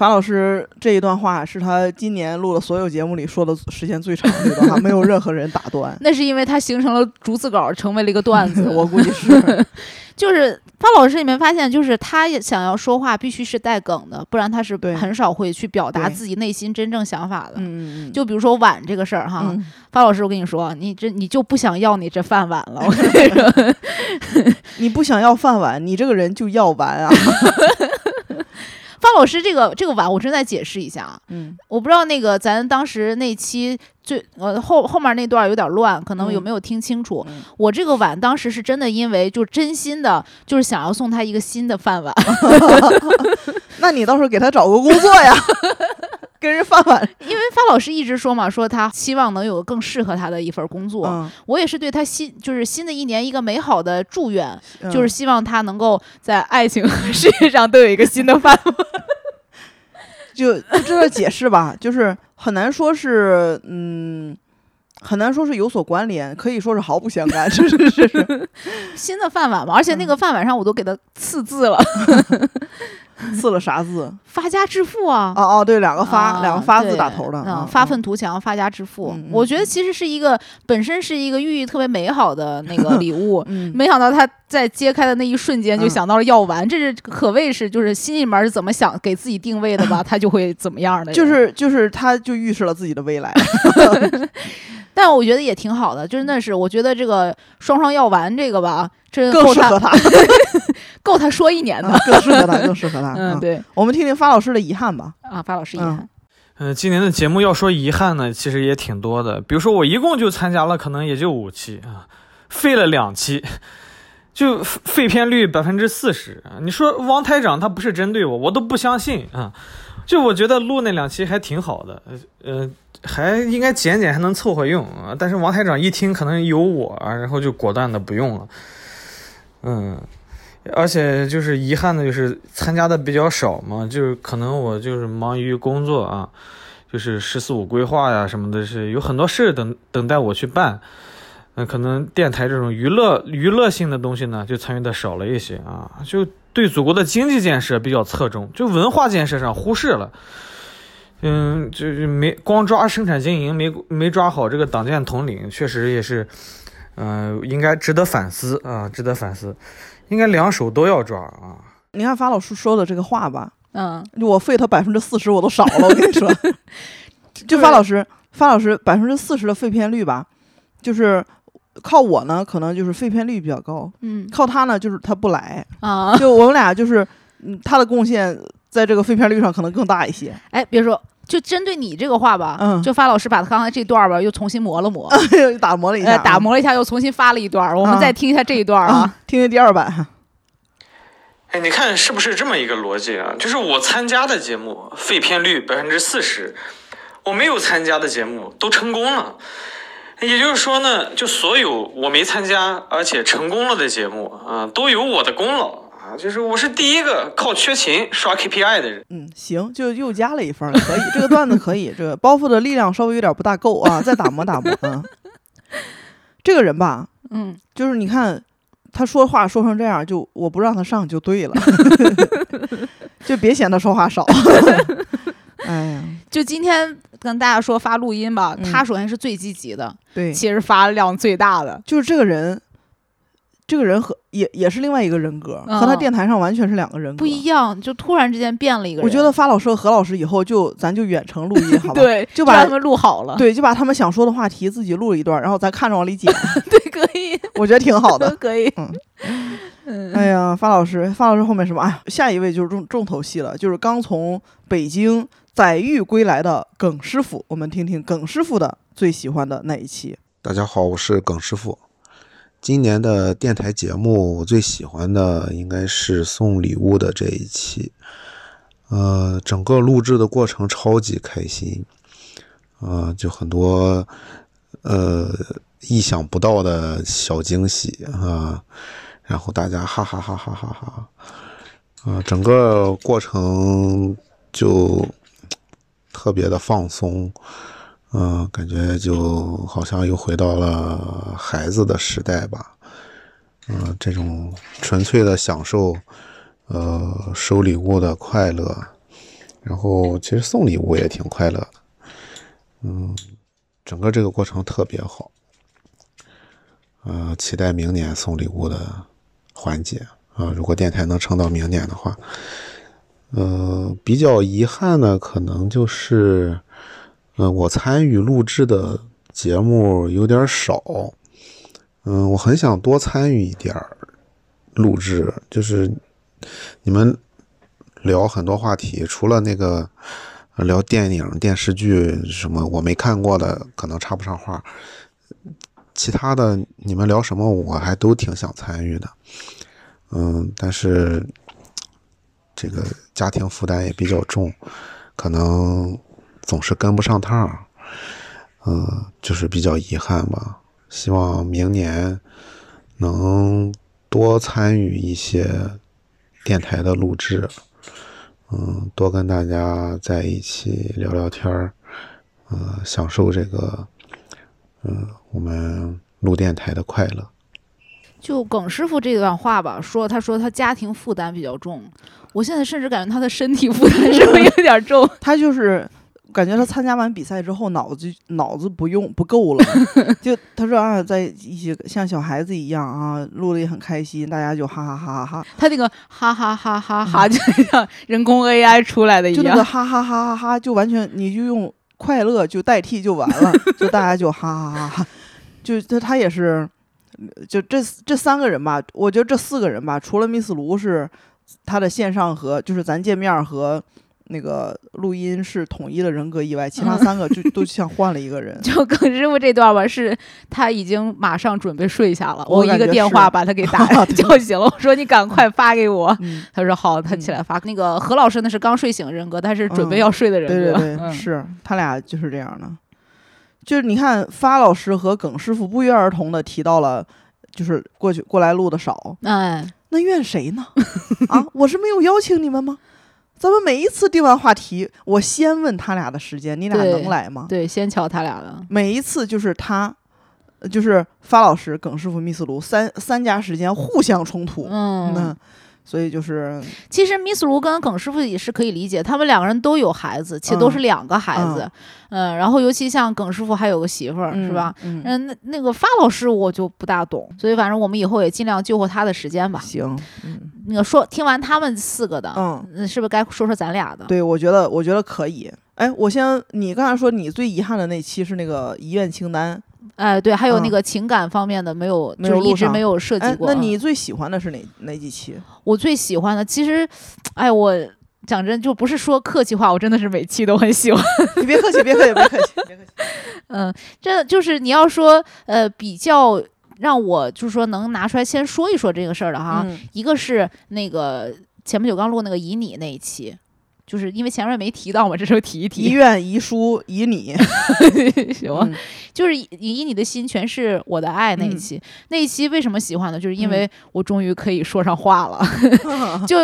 法老师这一段话是他今年录的所有节目里说的时间最长的一段话，没有任何人打断。那是因为他形成了逐字稿，成为了一个段子。我估计是，就是法老师，你没发现，就是他想要说话必须是带梗的，不然他是很少会去表达自己内心真正想法的。嗯嗯就比如说碗这个事儿哈，法老师，我跟你说，你这你就不想要你这饭碗了。我跟你说，你不想要饭碗，你这个人就要完啊。方老师，这个这个碗我正在解释一下啊，嗯，我不知道那个咱当时那期最呃后后面那段有点乱，可能有没有听清楚？我这个碗当时是真的，因为就真心的，就是想要送他一个新的饭碗。那你到时候给他找个工作呀。跟人饭碗，因为发老师一直说嘛，说他希望能有更适合他的一份工作。我也是对他新，就是新的一年一个美好的祝愿，就是希望他能够在爱情和事业上都有一个新的饭碗。就这个解释吧，就是很难说是，嗯，很难说是有所关联，可以说是毫不相干。是是是，新的饭碗嘛，而且那个饭碗上我都给他刺字了。刺了啥字？发家致富啊！哦哦，对，两个发，两个发字打头的。嗯，发愤图强，发家致富。我觉得其实是一个本身是一个寓意特别美好的那个礼物。嗯，没想到他在揭开的那一瞬间就想到了药丸，这是可谓是就是心里面是怎么想给自己定位的吧，他就会怎么样的。就是就是，他就预示了自己的未来。但我觉得也挺好的，真的是，我觉得这个双双药丸这个吧，这更适合他，够他说一年的，更适合他，更适合他。嗯，对，我们听听发老师的遗憾吧。啊，发老师遗憾。嗯，今年的节目要说遗憾呢，其实也挺多的。比如说我一共就参加了，可能也就五期啊，废了两期，就废片率百分之四十。你说王台长他不是针对我，我都不相信啊。就我觉得录那两期还挺好的，呃，还应该剪剪还能凑合用啊。但是王台长一听可能有我，然后就果断的不用了。嗯，而且就是遗憾的就是参加的比较少嘛，就是可能我就是忙于工作啊，就是“十四五”规划呀什么的，是有很多事等等待我去办。嗯，可能电台这种娱乐娱乐性的东西呢，就参与的少了一些啊，就。对祖国的经济建设比较侧重，就文化建设上忽视了。嗯，就是没光抓生产经营，没没抓好这个党建统领，确实也是，嗯，应该值得反思啊，值得反思，应该两手都要抓啊。你看法老师说的这个话吧，嗯，我费他百分之四十我都少了，我跟你说，就法老师，法老师百分之四十的废片率吧，就是。靠我呢，可能就是废片率比较高。嗯，靠他呢，就是他不来啊。就我们俩就是，嗯，他的贡献在这个废片率上可能更大一些。哎，别说，就针对你这个话吧，嗯，就发老师把他刚才这段吧又重新磨了磨，打磨了一下，打磨了一下又重新发了一段。我们再听一下这一段啊，听听第二版。哎，你看是不是这么一个逻辑啊？就是我参加的节目废片率百分之四十，我没有参加的节目都成功了。也就是说呢，就所有我没参加而且成功了的节目啊，都有我的功劳啊，就是我是第一个靠缺勤刷 KPI 的人。嗯，行，就又加了一分，可以，这个段子可以，这个包袱的力量稍微有点不大够啊，再打磨打磨啊。这个人吧，嗯，就是你看他说话说成这样，就我不让他上就对了，就别嫌他说话少。哎呀，就今天跟大家说发录音吧，他首先是最积极的，对，其实发量最大的，就是这个人。这个人和也也是另外一个人格，和他电台上完全是两个人格，不一样，就突然之间变了一个人。我觉得发老师和何老师以后就咱就远程录音，好吧？对，就把他们录好了。对，就把他们想说的话题自己录了一段，然后咱看着往里剪。对，可以，我觉得挺好的，可以。嗯，哎呀，发老师，发老师后面什么？哎，下一位就是重重头戏了，就是刚从北京载誉归来的耿师傅，我们听听耿师傅的最喜欢的那一期。大家好，我是耿师傅。今年的电台节目，我最喜欢的应该是送礼物的这一期。呃，整个录制的过程超级开心，啊，就很多呃意想不到的小惊喜啊，然后大家哈哈哈哈哈哈，啊，整个过程就特别的放松。嗯，感觉就好像又回到了孩子的时代吧。嗯，这种纯粹的享受，呃，收礼物的快乐，然后其实送礼物也挺快乐。嗯，整个这个过程特别好。呃，期待明年送礼物的环节啊，如果电台能撑到明年的话，呃，比较遗憾的可能就是。嗯，我参与录制的节目有点少，嗯，我很想多参与一点录制，就是你们聊很多话题，除了那个聊电影、电视剧什么我没看过的，可能插不上话，其他的你们聊什么我还都挺想参与的，嗯，但是这个家庭负担也比较重，可能。总是跟不上趟，嗯，就是比较遗憾吧。希望明年能多参与一些电台的录制，嗯，多跟大家在一起聊聊天儿，嗯，享受这个，嗯，我们录电台的快乐。就耿师傅这段话吧，说他说他家庭负担比较重，我现在甚至感觉他的身体负担是不是有点重？他就是。感觉他参加完比赛之后，脑子脑子不用不够了。就他说啊，在一起像小孩子一样啊，录的也很开心，大家就哈哈哈哈哈。他那个哈哈哈哈哈，就像人工 AI 出来的一样。就那个哈哈哈哈哈，就完全你就用快乐就代替就完了，就大家就哈哈哈哈。就他他也是，就这这三个人吧，我觉得这四个人吧，除了 Miss 卢是他的线上和就是咱见面和。那个录音是统一的人格以外，其他三个就都像换了一个人。就耿师傅这段吧，是他已经马上准备睡下了，我一个电话把他给打 叫醒了。我说你赶快发给我，他说好，他起来发。那个何老师那是刚睡醒人格，他是准备要睡的人格。对对对，是他俩就是这样的。就是你看发老师和耿师傅不约而同的提到了，就是过去过来录的少。哎，那怨谁呢？啊，我是没有邀请你们吗？咱们每一次定完话题，我先问他俩的时间，你俩能来吗？对，先瞧他俩的。每一次就是他，就是发老师、耿师傅、密斯卢三三家时间互相冲突。嗯。所以就是，其实 Miss 卢跟耿师傅也是可以理解，他们两个人都有孩子，且都是两个孩子，嗯，然后尤其像耿师傅还有个媳妇儿，是吧？嗯，那那个发老师我就不大懂，所以反正我们以后也尽量救活他的时间吧。行，那个说听完他们四个的，嗯，是不是该说说咱俩的？对，我觉得我觉得可以。哎，我先，你刚才说你最遗憾的那期是那个遗愿清单。哎，对，还有那个情感方面的没有，就是一直没有涉及过。那你最喜欢的是哪哪几期？我最喜欢的，其实，哎，我讲真，就不是说客气话，我真的是每期都很喜欢。你别客气，别客气，别客气，别客气。嗯，这就是你要说，呃，比较让我就是说能拿出来先说一说这个事儿的哈。一个是那个前不久刚录那个以你那一期。就是因为前面没提到嘛，这时候提一提。遗愿遗书以你，行吗？就是以以你的心全是我的爱那一期，那一期为什么喜欢呢？就是因为我终于可以说上话了，就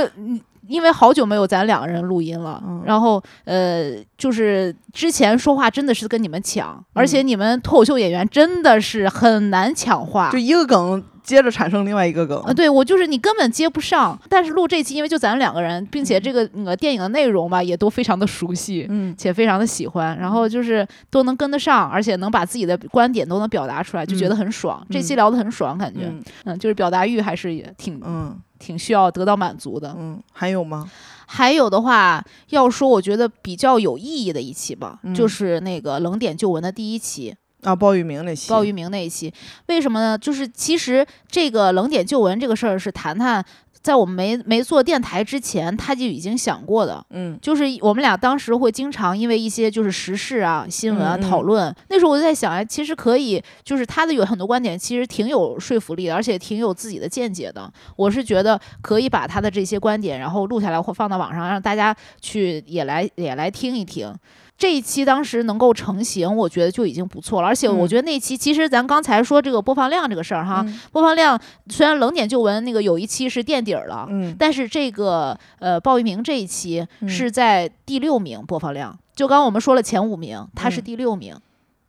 因为好久没有咱两个人录音了，然后呃，就是之前说话真的是跟你们抢，而且你们脱口秀演员真的是很难抢话，就一个梗。接着产生另外一个梗啊，对我就是你根本接不上。但是录这期，因为就咱两个人，并且这个那个电影的内容吧，也都非常的熟悉，嗯，且非常的喜欢，然后就是都能跟得上，而且能把自己的观点都能表达出来，就觉得很爽。这期聊得很爽，感觉，嗯，就是表达欲还是也挺，嗯，挺需要得到满足的。嗯，还有吗？还有的话，要说我觉得比较有意义的一期吧，就是那个冷点旧闻的第一期。啊，鲍玉明那期，鲍玉明那一期，为什么呢？就是其实这个冷点旧闻这个事儿是谈谈在我们没没做电台之前他就已经想过的，嗯，就是我们俩当时会经常因为一些就是时事啊、新闻啊讨论。那时候我就在想，哎，其实可以，就是他的有很多观点其实挺有说服力的，而且挺有自己的见解的。我是觉得可以把他的这些观点然后录下来或放到网上，让大家去也来也来听一听。这一期当时能够成型，我觉得就已经不错了。而且我觉得那期其实咱刚才说这个播放量这个事儿哈，播放量虽然冷点旧闻那个有一期是垫底儿了，嗯，但是这个呃鲍玉明这一期是在第六名播放量。就刚刚我们说了前五名，他是第六名，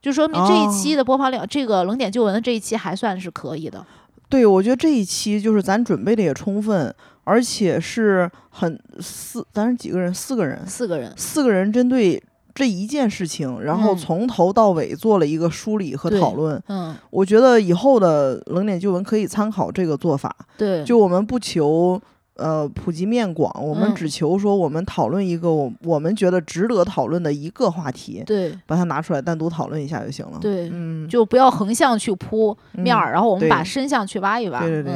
就说明这一期的播放量，这个冷点旧闻的这一期还算是可以的。对，我觉得这一期就是咱准备的也充分，而且是很四，咱是几个人？四个人，四个人，四个人针对。这一件事情，然后从头到尾做了一个梳理和讨论。嗯，我觉得以后的冷点旧闻可以参考这个做法。对，就我们不求呃普及面广，我们只求说我们讨论一个我我们觉得值得讨论的一个话题。对，把它拿出来单独讨论一下就行了。对，嗯，就不要横向去铺面儿，然后我们把深向去挖一挖。对对对，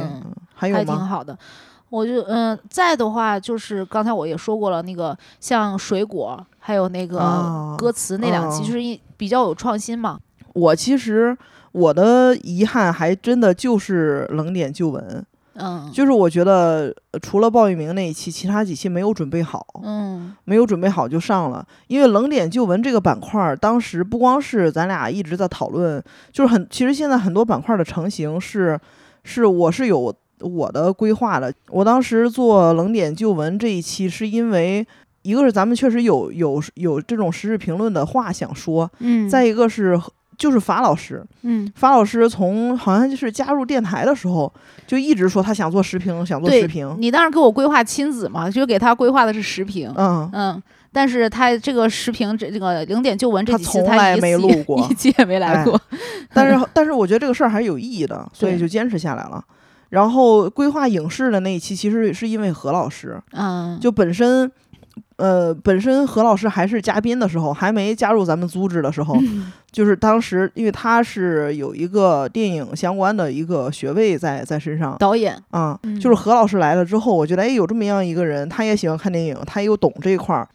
还有挺好的。我就嗯，再的话就是刚才我也说过了，那个像水果，还有那个歌词那两期，就是一比较有创新嘛。我其实我的遗憾还真的就是冷点旧闻，嗯，就是我觉得除了鲍玉明那一期，其他几期没有准备好，嗯，没有准备好就上了。因为冷点旧闻这个板块，当时不光是咱俩一直在讨论，就是很其实现在很多板块的成型是是我是有。我的规划的，我当时做冷点旧闻这一期，是因为一个是咱们确实有有有这种时事评论的话想说，嗯，再一个是就是法老师，嗯，法老师从好像就是加入电台的时候，就一直说他想做时评，想做时评。你当时给我规划亲子嘛，就给他规划的是时评，嗯嗯，但是他这个时评这这个零点旧闻这几期他从来没录过，一期也没来过。但是 但是我觉得这个事儿还是有意义的，所以就坚持下来了。然后规划影视的那一期，其实是因为何老师，嗯，就本身，呃，本身何老师还是嘉宾的时候，还没加入咱们组织的时候，就是当时，因为他是有一个电影相关的一个学位在在身上，导演啊，就是何老师来了之后，我觉得，哎，有这么样一个人，他也喜欢看电影，他又懂这一块儿。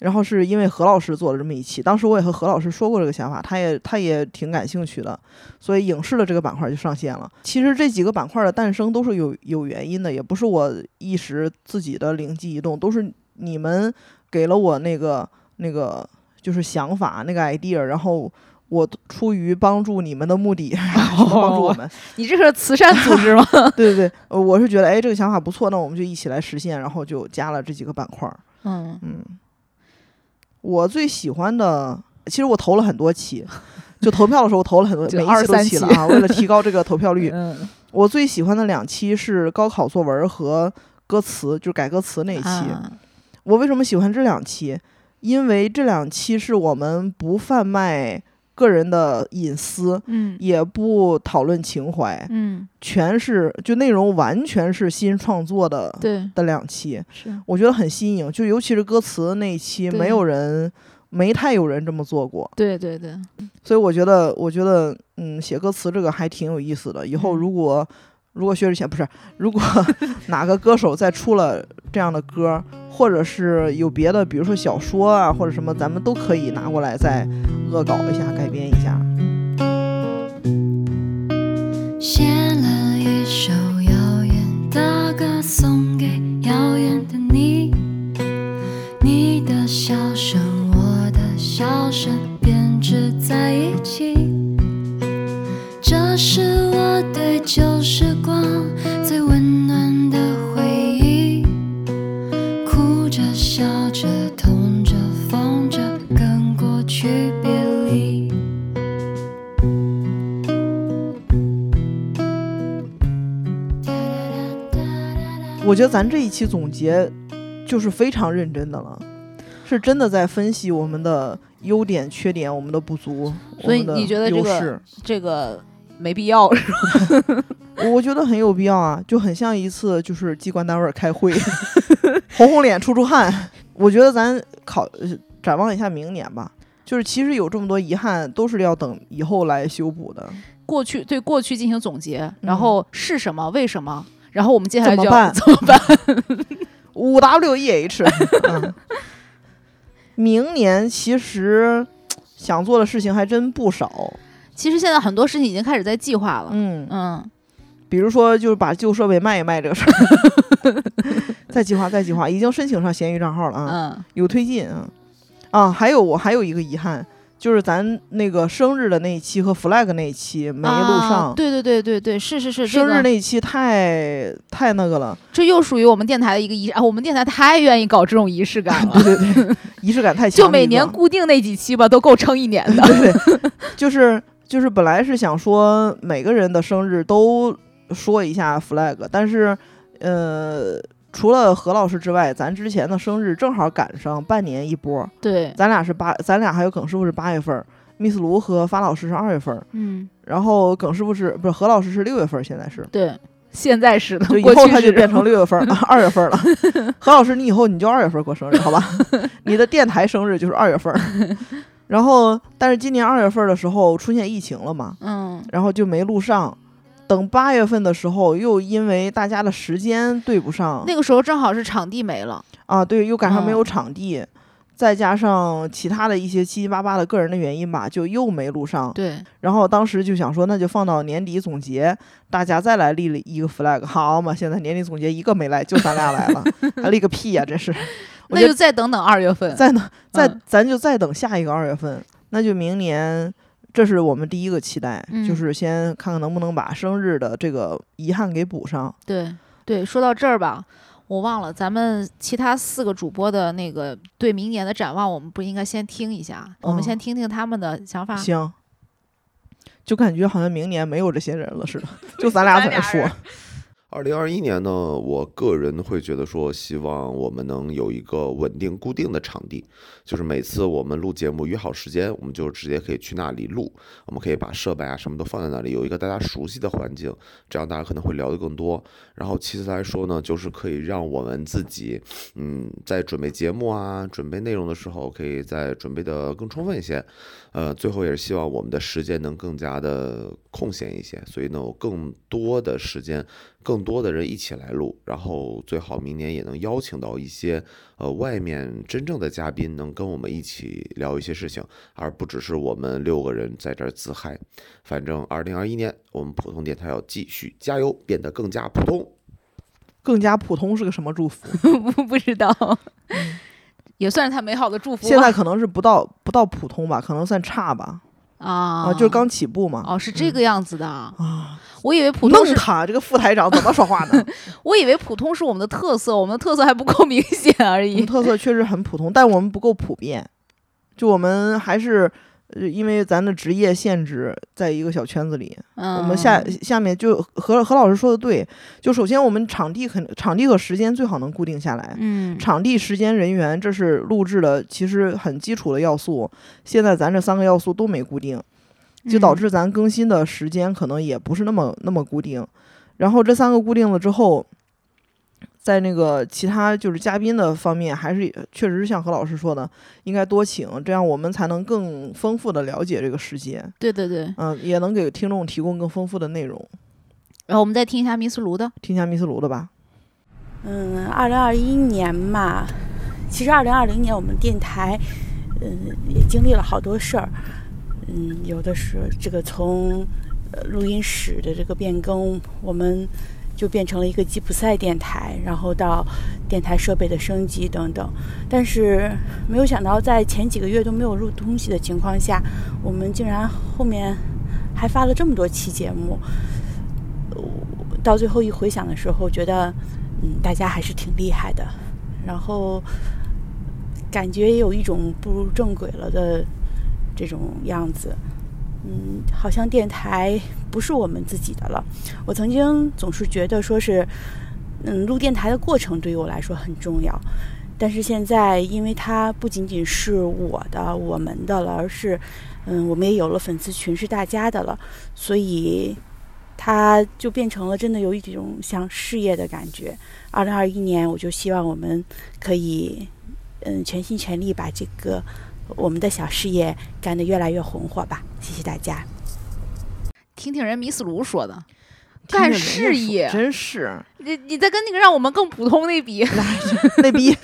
然后是因为何老师做了这么一期，当时我也和何老师说过这个想法，他也他也挺感兴趣的，所以影视的这个板块就上线了。其实这几个板块的诞生都是有有原因的，也不是我一时自己的灵机一动，都是你们给了我那个那个就是想法那个 idea，然后我出于帮助你们的目的，帮助我们。你这是慈善组织吗？对对对，我是觉得哎这个想法不错，那我们就一起来实现，然后就加了这几个板块。嗯嗯。我最喜欢的，其实我投了很多期，就投票的时候投了很多，每一期都期了啊。为了提高这个投票率，我最喜欢的两期是高考作文和歌词，就是改歌词那一期。我为什么喜欢这两期？因为这两期是我们不贩卖个人的隐私，嗯，也不讨论情怀，嗯，全是就内容完全是新创作的，对的两期，是我觉得很新颖，就尤其是歌词那一期，没有人。没太有人这么做过，对对对，所以我觉得，我觉得，嗯，写歌词这个还挺有意思的。以后如果如果薛之谦不是，如果 哪个歌手再出了这样的歌，或者是有别的，比如说小说啊，或者什么，咱们都可以拿过来再恶搞一下，改编一下。写了一首遥远的歌，送给遥远的你，你的。的笑声，我的笑声对旧时光最温暖的回忆。哭着、笑着、痛着、疯着，跟过去别离。我觉得咱这一期总结就是非常认真的了，是真的在分析我们的优点、缺点、我们的不足。所以你觉得这个这个没必要是吧？我觉得很有必要啊，就很像一次就是机关单位开会，红红脸、出出汗。我觉得咱考展望一下明年吧，就是其实有这么多遗憾，都是要等以后来修补的。过去对过去进行总结，然后是什么？为什么？然后我们接下来就要 怎么办？五 W E H。明年其实想做的事情还真不少。其实现在很多事情已经开始在计划了。嗯。嗯，比如说就是把旧设备卖一卖这个事儿，再计划再计划，已经申请上闲鱼账号了啊。嗯，有推进啊。啊，还有我还有一个遗憾。就是咱那个生日的那一期和 flag 那一期没录上，对对对对对，是是是，生日那一期太太那个了，这又属于我们电台的一个仪啊，我们电台太愿意搞这种仪式感了，对对对，仪式感太强，就每年固定那几期吧，都够撑一年的，对对，就是就是本来是想说每个人的生日都说一下 flag，但是呃。除了何老师之外，咱之前的生日正好赶上半年一波。对，咱俩是八，咱俩还有耿师傅是八月份，Miss 卢和发老师是二月份。嗯，然后耿师傅是不是何老师是六月份？现在是对，现在是的，就以后他就变成六月份二月份了。何老师，你以后你就二月份过生日，好吧？你的电台生日就是二月份。然后，但是今年二月份的时候出现疫情了嘛？嗯，然后就没录上。等八月份的时候，又因为大家的时间对不上，那个时候正好是场地没了啊，对，又赶上没有场地，再加上其他的一些七七八八的个人的原因吧，就又没录上。对，然后当时就想说，那就放到年底总结，大家再来立了一个 flag，好嘛，现在年底总结一个没来，就咱俩来了，还立个屁呀，真是。那就再等等二月份，再等，再咱就再等下一个二月份，那就明年。这是我们第一个期待，就是先看看能不能把生日的这个遗憾给补上。对对，说到这儿吧，我忘了咱们其他四个主播的那个对明年的展望，我们不应该先听一下？我们先听听他们的想法。行，就感觉好像明年没有这些人了似的，就咱俩在那说。二零二一年呢，我个人会觉得说，希望我们能有一个稳定固定的场地，就是每次我们录节目约好时间，我们就直接可以去那里录，我们可以把设备啊什么都放在那里，有一个大家熟悉的环境，这样大家可能会聊得更多。然后其次来说呢，就是可以让我们自己，嗯，在准备节目啊、准备内容的时候，可以再准备的更充分一些。呃，最后也是希望我们的时间能更加的空闲一些，所以呢，有更多的时间，更多的人一起来录，然后最好明年也能邀请到一些呃外面真正的嘉宾，能跟我们一起聊一些事情，而不只是我们六个人在这儿自嗨。反正二零二一年，我们普通电台要继续加油，变得更加普通。更加普通是个什么祝福？不 不知道。也算是他美好的祝福。现在可能是不到不到普通吧，可能算差吧。啊啊，就是刚起步嘛。哦，是这个样子的啊。我以为普通是他这个副台长怎么说话呢？我以为普通是我们的特色，我们的特色还不够明显而已。特色确实很普通，但我们不够普遍。就我们还是。呃，因为咱的职业限制，在一个小圈子里，我们下下面就何何老师说的对，就首先我们场地很场地和时间最好能固定下来，嗯，场地、时间、人员，这是录制的其实很基础的要素。现在咱这三个要素都没固定，就导致咱更新的时间可能也不是那么那么固定。然后这三个固定了之后。在那个其他就是嘉宾的方面，还是确实是像何老师说的，应该多请，这样我们才能更丰富的了解这个世界。对对对，嗯，也能给听众提供更丰富的内容。然后我们再听一下密斯卢的，听一下密斯卢的吧。嗯，二零二一年嘛，其实二零二零年我们电台，嗯，也经历了好多事儿。嗯，有的是这个从录音室的这个变更，我们。就变成了一个吉普赛电台，然后到电台设备的升级等等。但是没有想到，在前几个月都没有录东西的情况下，我们竟然后面还发了这么多期节目。到最后一回想的时候，觉得嗯，大家还是挺厉害的。然后感觉也有一种步入正轨了的这种样子。嗯，好像电台不是我们自己的了。我曾经总是觉得说是，嗯，录电台的过程对于我来说很重要。但是现在，因为它不仅仅是我的、我们的了，而是，嗯，我们也有了粉丝群，是大家的了，所以它就变成了真的有一种像事业的感觉。二零二一年，我就希望我们可以，嗯，全心全力把这个。我们的小事业干得越来越红火吧！谢谢大家。听听人米斯卢说的，干事业真是你你再跟那个让我们更普通那比，那比，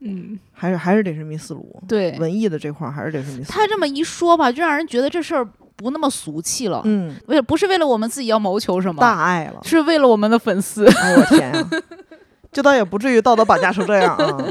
嗯，还是还是得是米斯卢。对，文艺的这块还是得是米斯。他这么一说吧，就让人觉得这事儿不那么俗气了。嗯，为不是为了我们自己要谋求什么大爱了，是为了我们的粉丝。哎我天啊！这倒也不至于道德绑架成这样啊。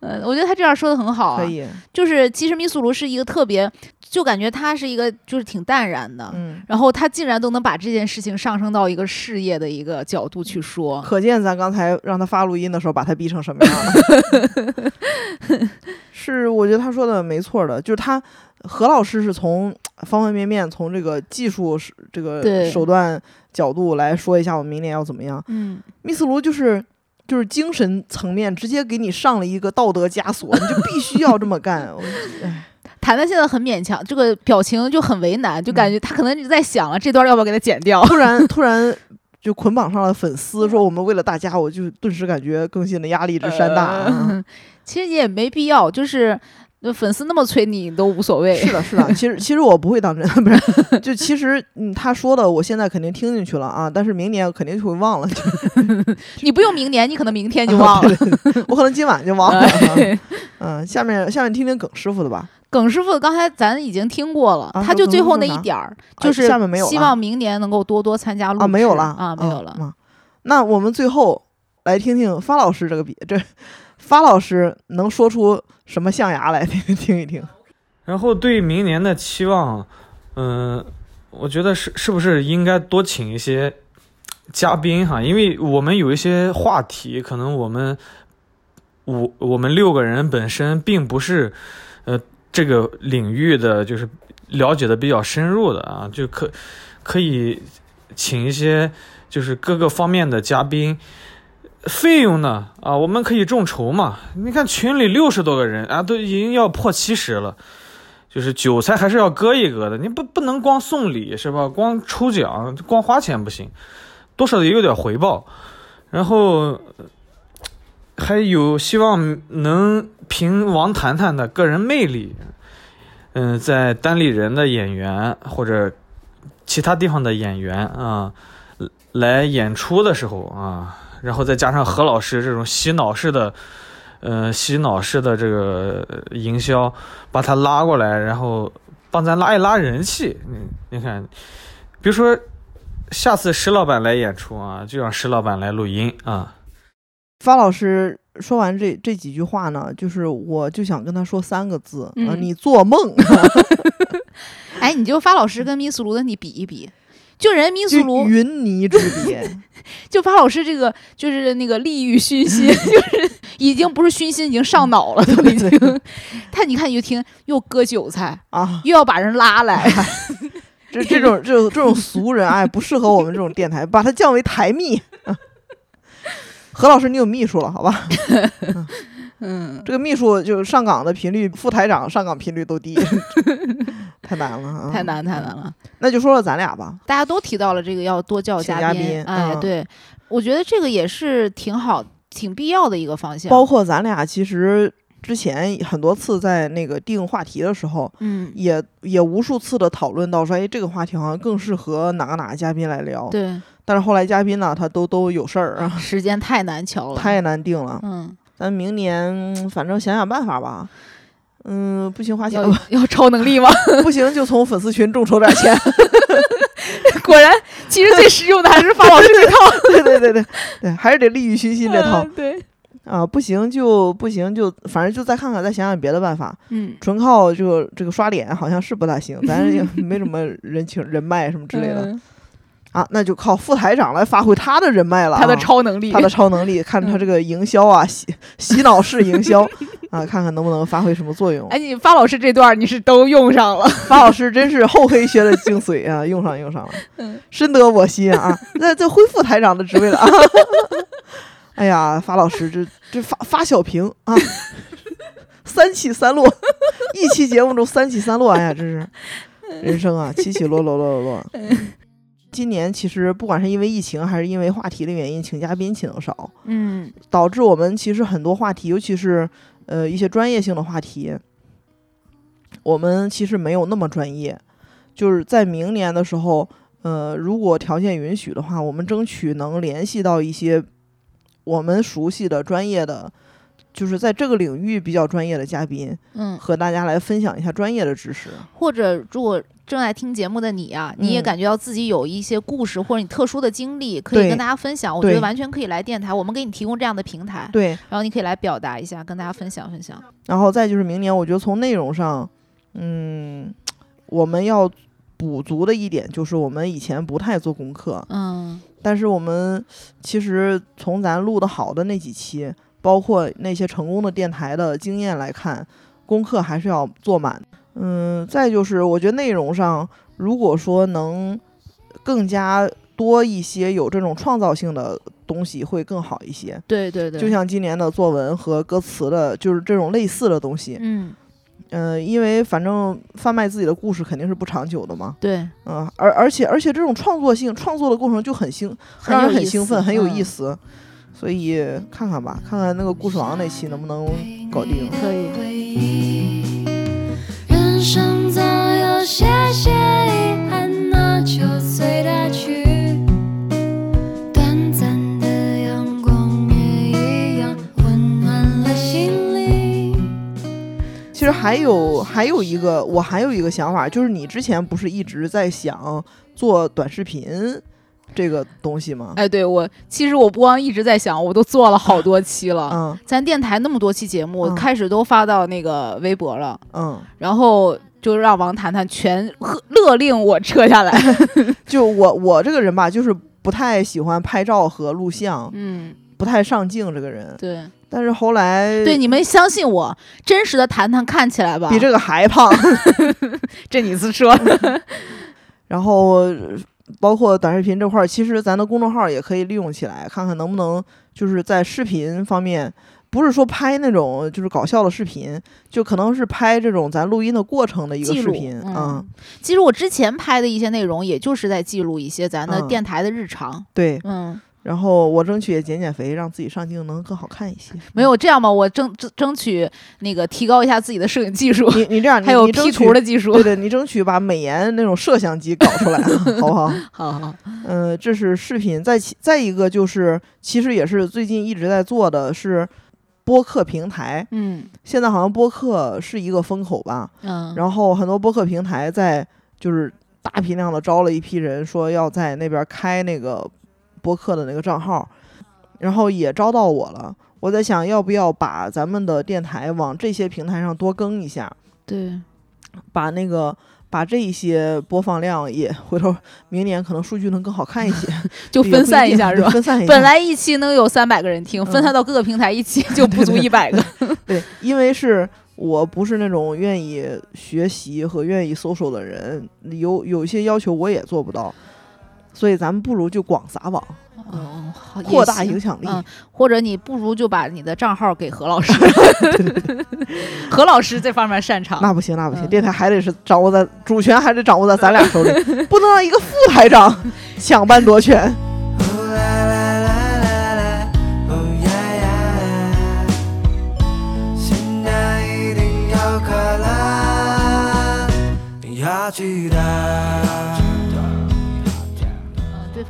嗯，我觉得他这样说的很好。可以，就是其实米苏卢是一个特别，就感觉他是一个就是挺淡然的。嗯。然后他竟然都能把这件事情上升到一个事业的一个角度去说，可见咱刚才让他发录音的时候，把他逼成什么样了。是，我觉得他说的没错的，就是他何老师是从方方面面，从这个技术这个手段角度来说一下，我们明年要怎么样。嗯。密斯卢就是。就是精神层面直接给你上了一个道德枷锁，你就必须要这么干。我哎，谈谈现在很勉强，这个表情就很为难，就感觉他可能就在想了这段要不要给他剪掉。突然，突然就捆绑上了粉丝，说我们为了大家，我就顿时感觉更新的压力之山大。其实你也没必要，就是。那粉丝那么催你都无所谓。是的，是的。其实其实我不会当真，不是。就其实嗯，他说的，我现在肯定听进去了啊。但是明年肯定就会忘了。你不用明年，你可能明天就忘了。我可能今晚就忘了。嗯，下面下面听听耿师傅的吧。耿师傅刚才咱已经听过了，他就最后那一点儿，就是下面没有。希望明年能够多多参加录啊，没有了啊，没有了。那我们最后来听听发老师这个比这。发老师能说出什么象牙来听听一听？然后对明年的期望，嗯，我觉得是是不是应该多请一些嘉宾哈？因为我们有一些话题，可能我们五我们六个人本身并不是呃这个领域的，就是了解的比较深入的啊，就可可以请一些就是各个方面的嘉宾。费用呢？啊，我们可以众筹嘛？你看群里六十多个人啊，都已经要破七十了，就是韭菜还是要割一割的。你不不能光送礼是吧？光抽奖，光花钱不行，多少也有点回报。然后还有希望能凭王谈谈的个人魅力，嗯，在单立人的演员或者其他地方的演员啊，来演出的时候啊。然后再加上何老师这种洗脑式的，呃，洗脑式的这个营销，把他拉过来，然后帮咱拉一拉人气。你，你看，比如说下次石老板来演出啊，就让石老板来录音啊。发老师说完这这几句话呢，就是我就想跟他说三个字啊，你做梦。哎，你就发老师跟米苏卢的你比一比。就人民苏卢云泥之别，就发老师这个就是那个利欲熏心，就是已经不是熏心，已经上脑了，都已经。他你看，你就听又割韭菜啊，又要把人拉来，这这种这种这种俗人哎，不适合我们这种电台，把他降为台秘。何老师，你有秘书了，好吧？嗯，这个秘书就上岗的频率，副台长上岗频率都低，太难了，太难太难了。那就说说咱俩吧。大家都提到了这个要多叫嘉宾，哎，对，我觉得这个也是挺好、挺必要的一个方向。包括咱俩其实之前很多次在那个定话题的时候，嗯，也也无数次的讨论到说，哎，这个话题好像更适合哪个哪个嘉宾来聊。对。但是后来嘉宾呢，他都都有事儿啊，时间太难瞧了，太难定了。嗯。咱明年反正想想办法吧，嗯，不行花钱吧要超能力吗？不行就从粉丝群众筹点钱。果然其实最实用的还是发老师这套。对对对对对，还是得利欲熏心这套。对。啊，不行就不行，就反正就再看看，再想想别的办法。嗯，纯靠这个这个刷脸好像是不大行，咱也没什么人情人脉什么之类的。啊，那就靠副台长来发挥他的人脉了，他的超能力，他的超能力，看他这个营销啊，洗洗脑式营销 啊，看看能不能发挥什么作用。哎，你发老师这段你是都用上了，发老师真是厚黑学的精髓啊，用上用上了，深得我心啊！那这恢复台长的职位了啊！哎呀，发老师这这发发小平啊，三起三落，一期节目中三起三落，哎呀，真是人生啊，起起落落落落落。今年其实不管是因为疫情还是因为话题的原因，请嘉宾请的少，嗯，导致我们其实很多话题，尤其是呃一些专业性的话题，我们其实没有那么专业。就是在明年的时候，呃，如果条件允许的话，我们争取能联系到一些我们熟悉的专业的，就是在这个领域比较专业的嘉宾，嗯，和大家来分享一下专业的知识，或者如果。正在听节目的你啊，你也感觉到自己有一些故事或者你特殊的经历可以跟大家分享，我觉得完全可以来电台，我们给你提供这样的平台。对，然后你可以来表达一下，跟大家分享分享。然后再就是明年，我觉得从内容上，嗯，我们要补足的一点就是我们以前不太做功课，嗯，但是我们其实从咱录的好的那几期，包括那些成功的电台的经验来看，功课还是要做满。嗯，再就是，我觉得内容上，如果说能更加多一些有这种创造性的东西，会更好一些。对对对，就像今年的作文和歌词的，就是这种类似的东西。嗯，呃，因为反正贩卖自己的故事肯定是不长久的嘛。对，嗯，而而且而且这种创作性创作的过程就很兴，让人很兴奋，很有意思。所以看看吧，看看那个故事王那期能不能搞定。可以。实还有还有一个，我还有一个想法，就是你之前不是一直在想做短视频这个东西吗？哎，对我其实我不光一直在想，我都做了好多 期了。嗯，咱电台那么多期节目，开始都发到那个微博了。嗯，然后就让王谈谈全勒令我撤下来。就我我这个人吧，就是不太喜欢拍照和录像，嗯，不太上镜这个人。对，但是后来对你们相信我，真实的谈谈看起来吧，比这个还胖。这你是说？然后。包括短视频这块儿，其实咱的公众号也可以利用起来，看看能不能就是在视频方面，不是说拍那种就是搞笑的视频，就可能是拍这种咱录音的过程的一个视频嗯。其实我之前拍的一些内容，也就是在记录一些咱的电台的日常。对，嗯。然后我争取也减减肥，让自己上镜能更好看一些。没有这样吧？我争争争取那个提高一下自己的摄影技术。你你这样，还有 P 图的技术。对对，你争取把美颜那种摄像机搞出来，好不好？好好。嗯，这是视频。再其再一个就是，其实也是最近一直在做的是播客平台。嗯。现在好像播客是一个风口吧？嗯。然后很多播客平台在就是大批量的招了一批人，说要在那边开那个。播客的那个账号，然后也招到我了。我在想，要不要把咱们的电台往这些平台上多更一下？对，把那个把这一些播放量也回头明年可能数据能更好看一些，就分散一下是吧？分散一下。本来一期能有三百个人听，分散到各个平台，一期就 不足一百个。对，因为是我不是那种愿意学习和愿意搜索的人，有有一些要求我也做不到。所以咱们不如就广撒网，嗯，扩大影响力。或者你不如就把你的账号给何老师，何老师这方面擅长。那不行，那不行，电台还得是掌握在主权，还得掌握在咱俩手里，不能让一个副台长抢班夺权。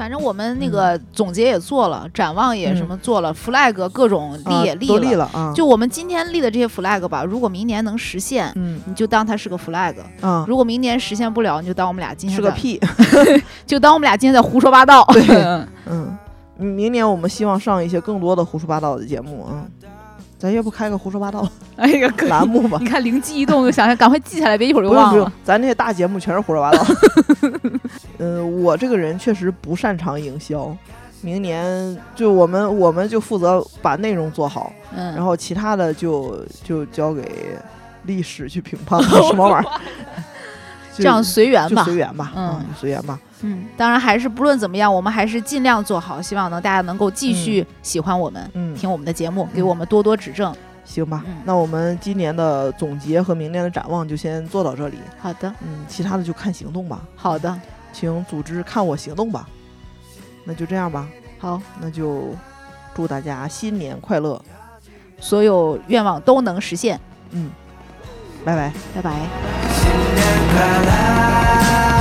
反正我们那个总结也做了，展望也什么做了，flag 各种立也立了，立了啊。就我们今天立的这些 flag 吧，如果明年能实现，嗯，你就当它是个 flag 啊。如果明年实现不了，你就当我们俩今天是个屁，就当我们俩今天在胡说八道。对，嗯，明年我们希望上一些更多的胡说八道的节目啊。咱要不开个胡说八道 哎呀栏目吧？你看灵机一动，就想想赶快记下来，别一会儿就忘了。咱那些大节目全是胡说八道。嗯，我这个人确实不擅长营销。明年就我们，我们就负责把内容做好，嗯，然后其他的就就交给历史去评判什么玩意儿。这样随缘吧，随缘吧，嗯，随缘吧。嗯，当然还是不论怎么样，我们还是尽量做好，希望能大家能够继续喜欢我们，嗯，听我们的节目，给我们多多指正，行吧？那我们今年的总结和明年的展望就先做到这里。好的，嗯，其他的就看行动吧。好的，请组织看我行动吧。那就这样吧。好，那就祝大家新年快乐，所有愿望都能实现。嗯，拜拜，拜拜。新年快乐。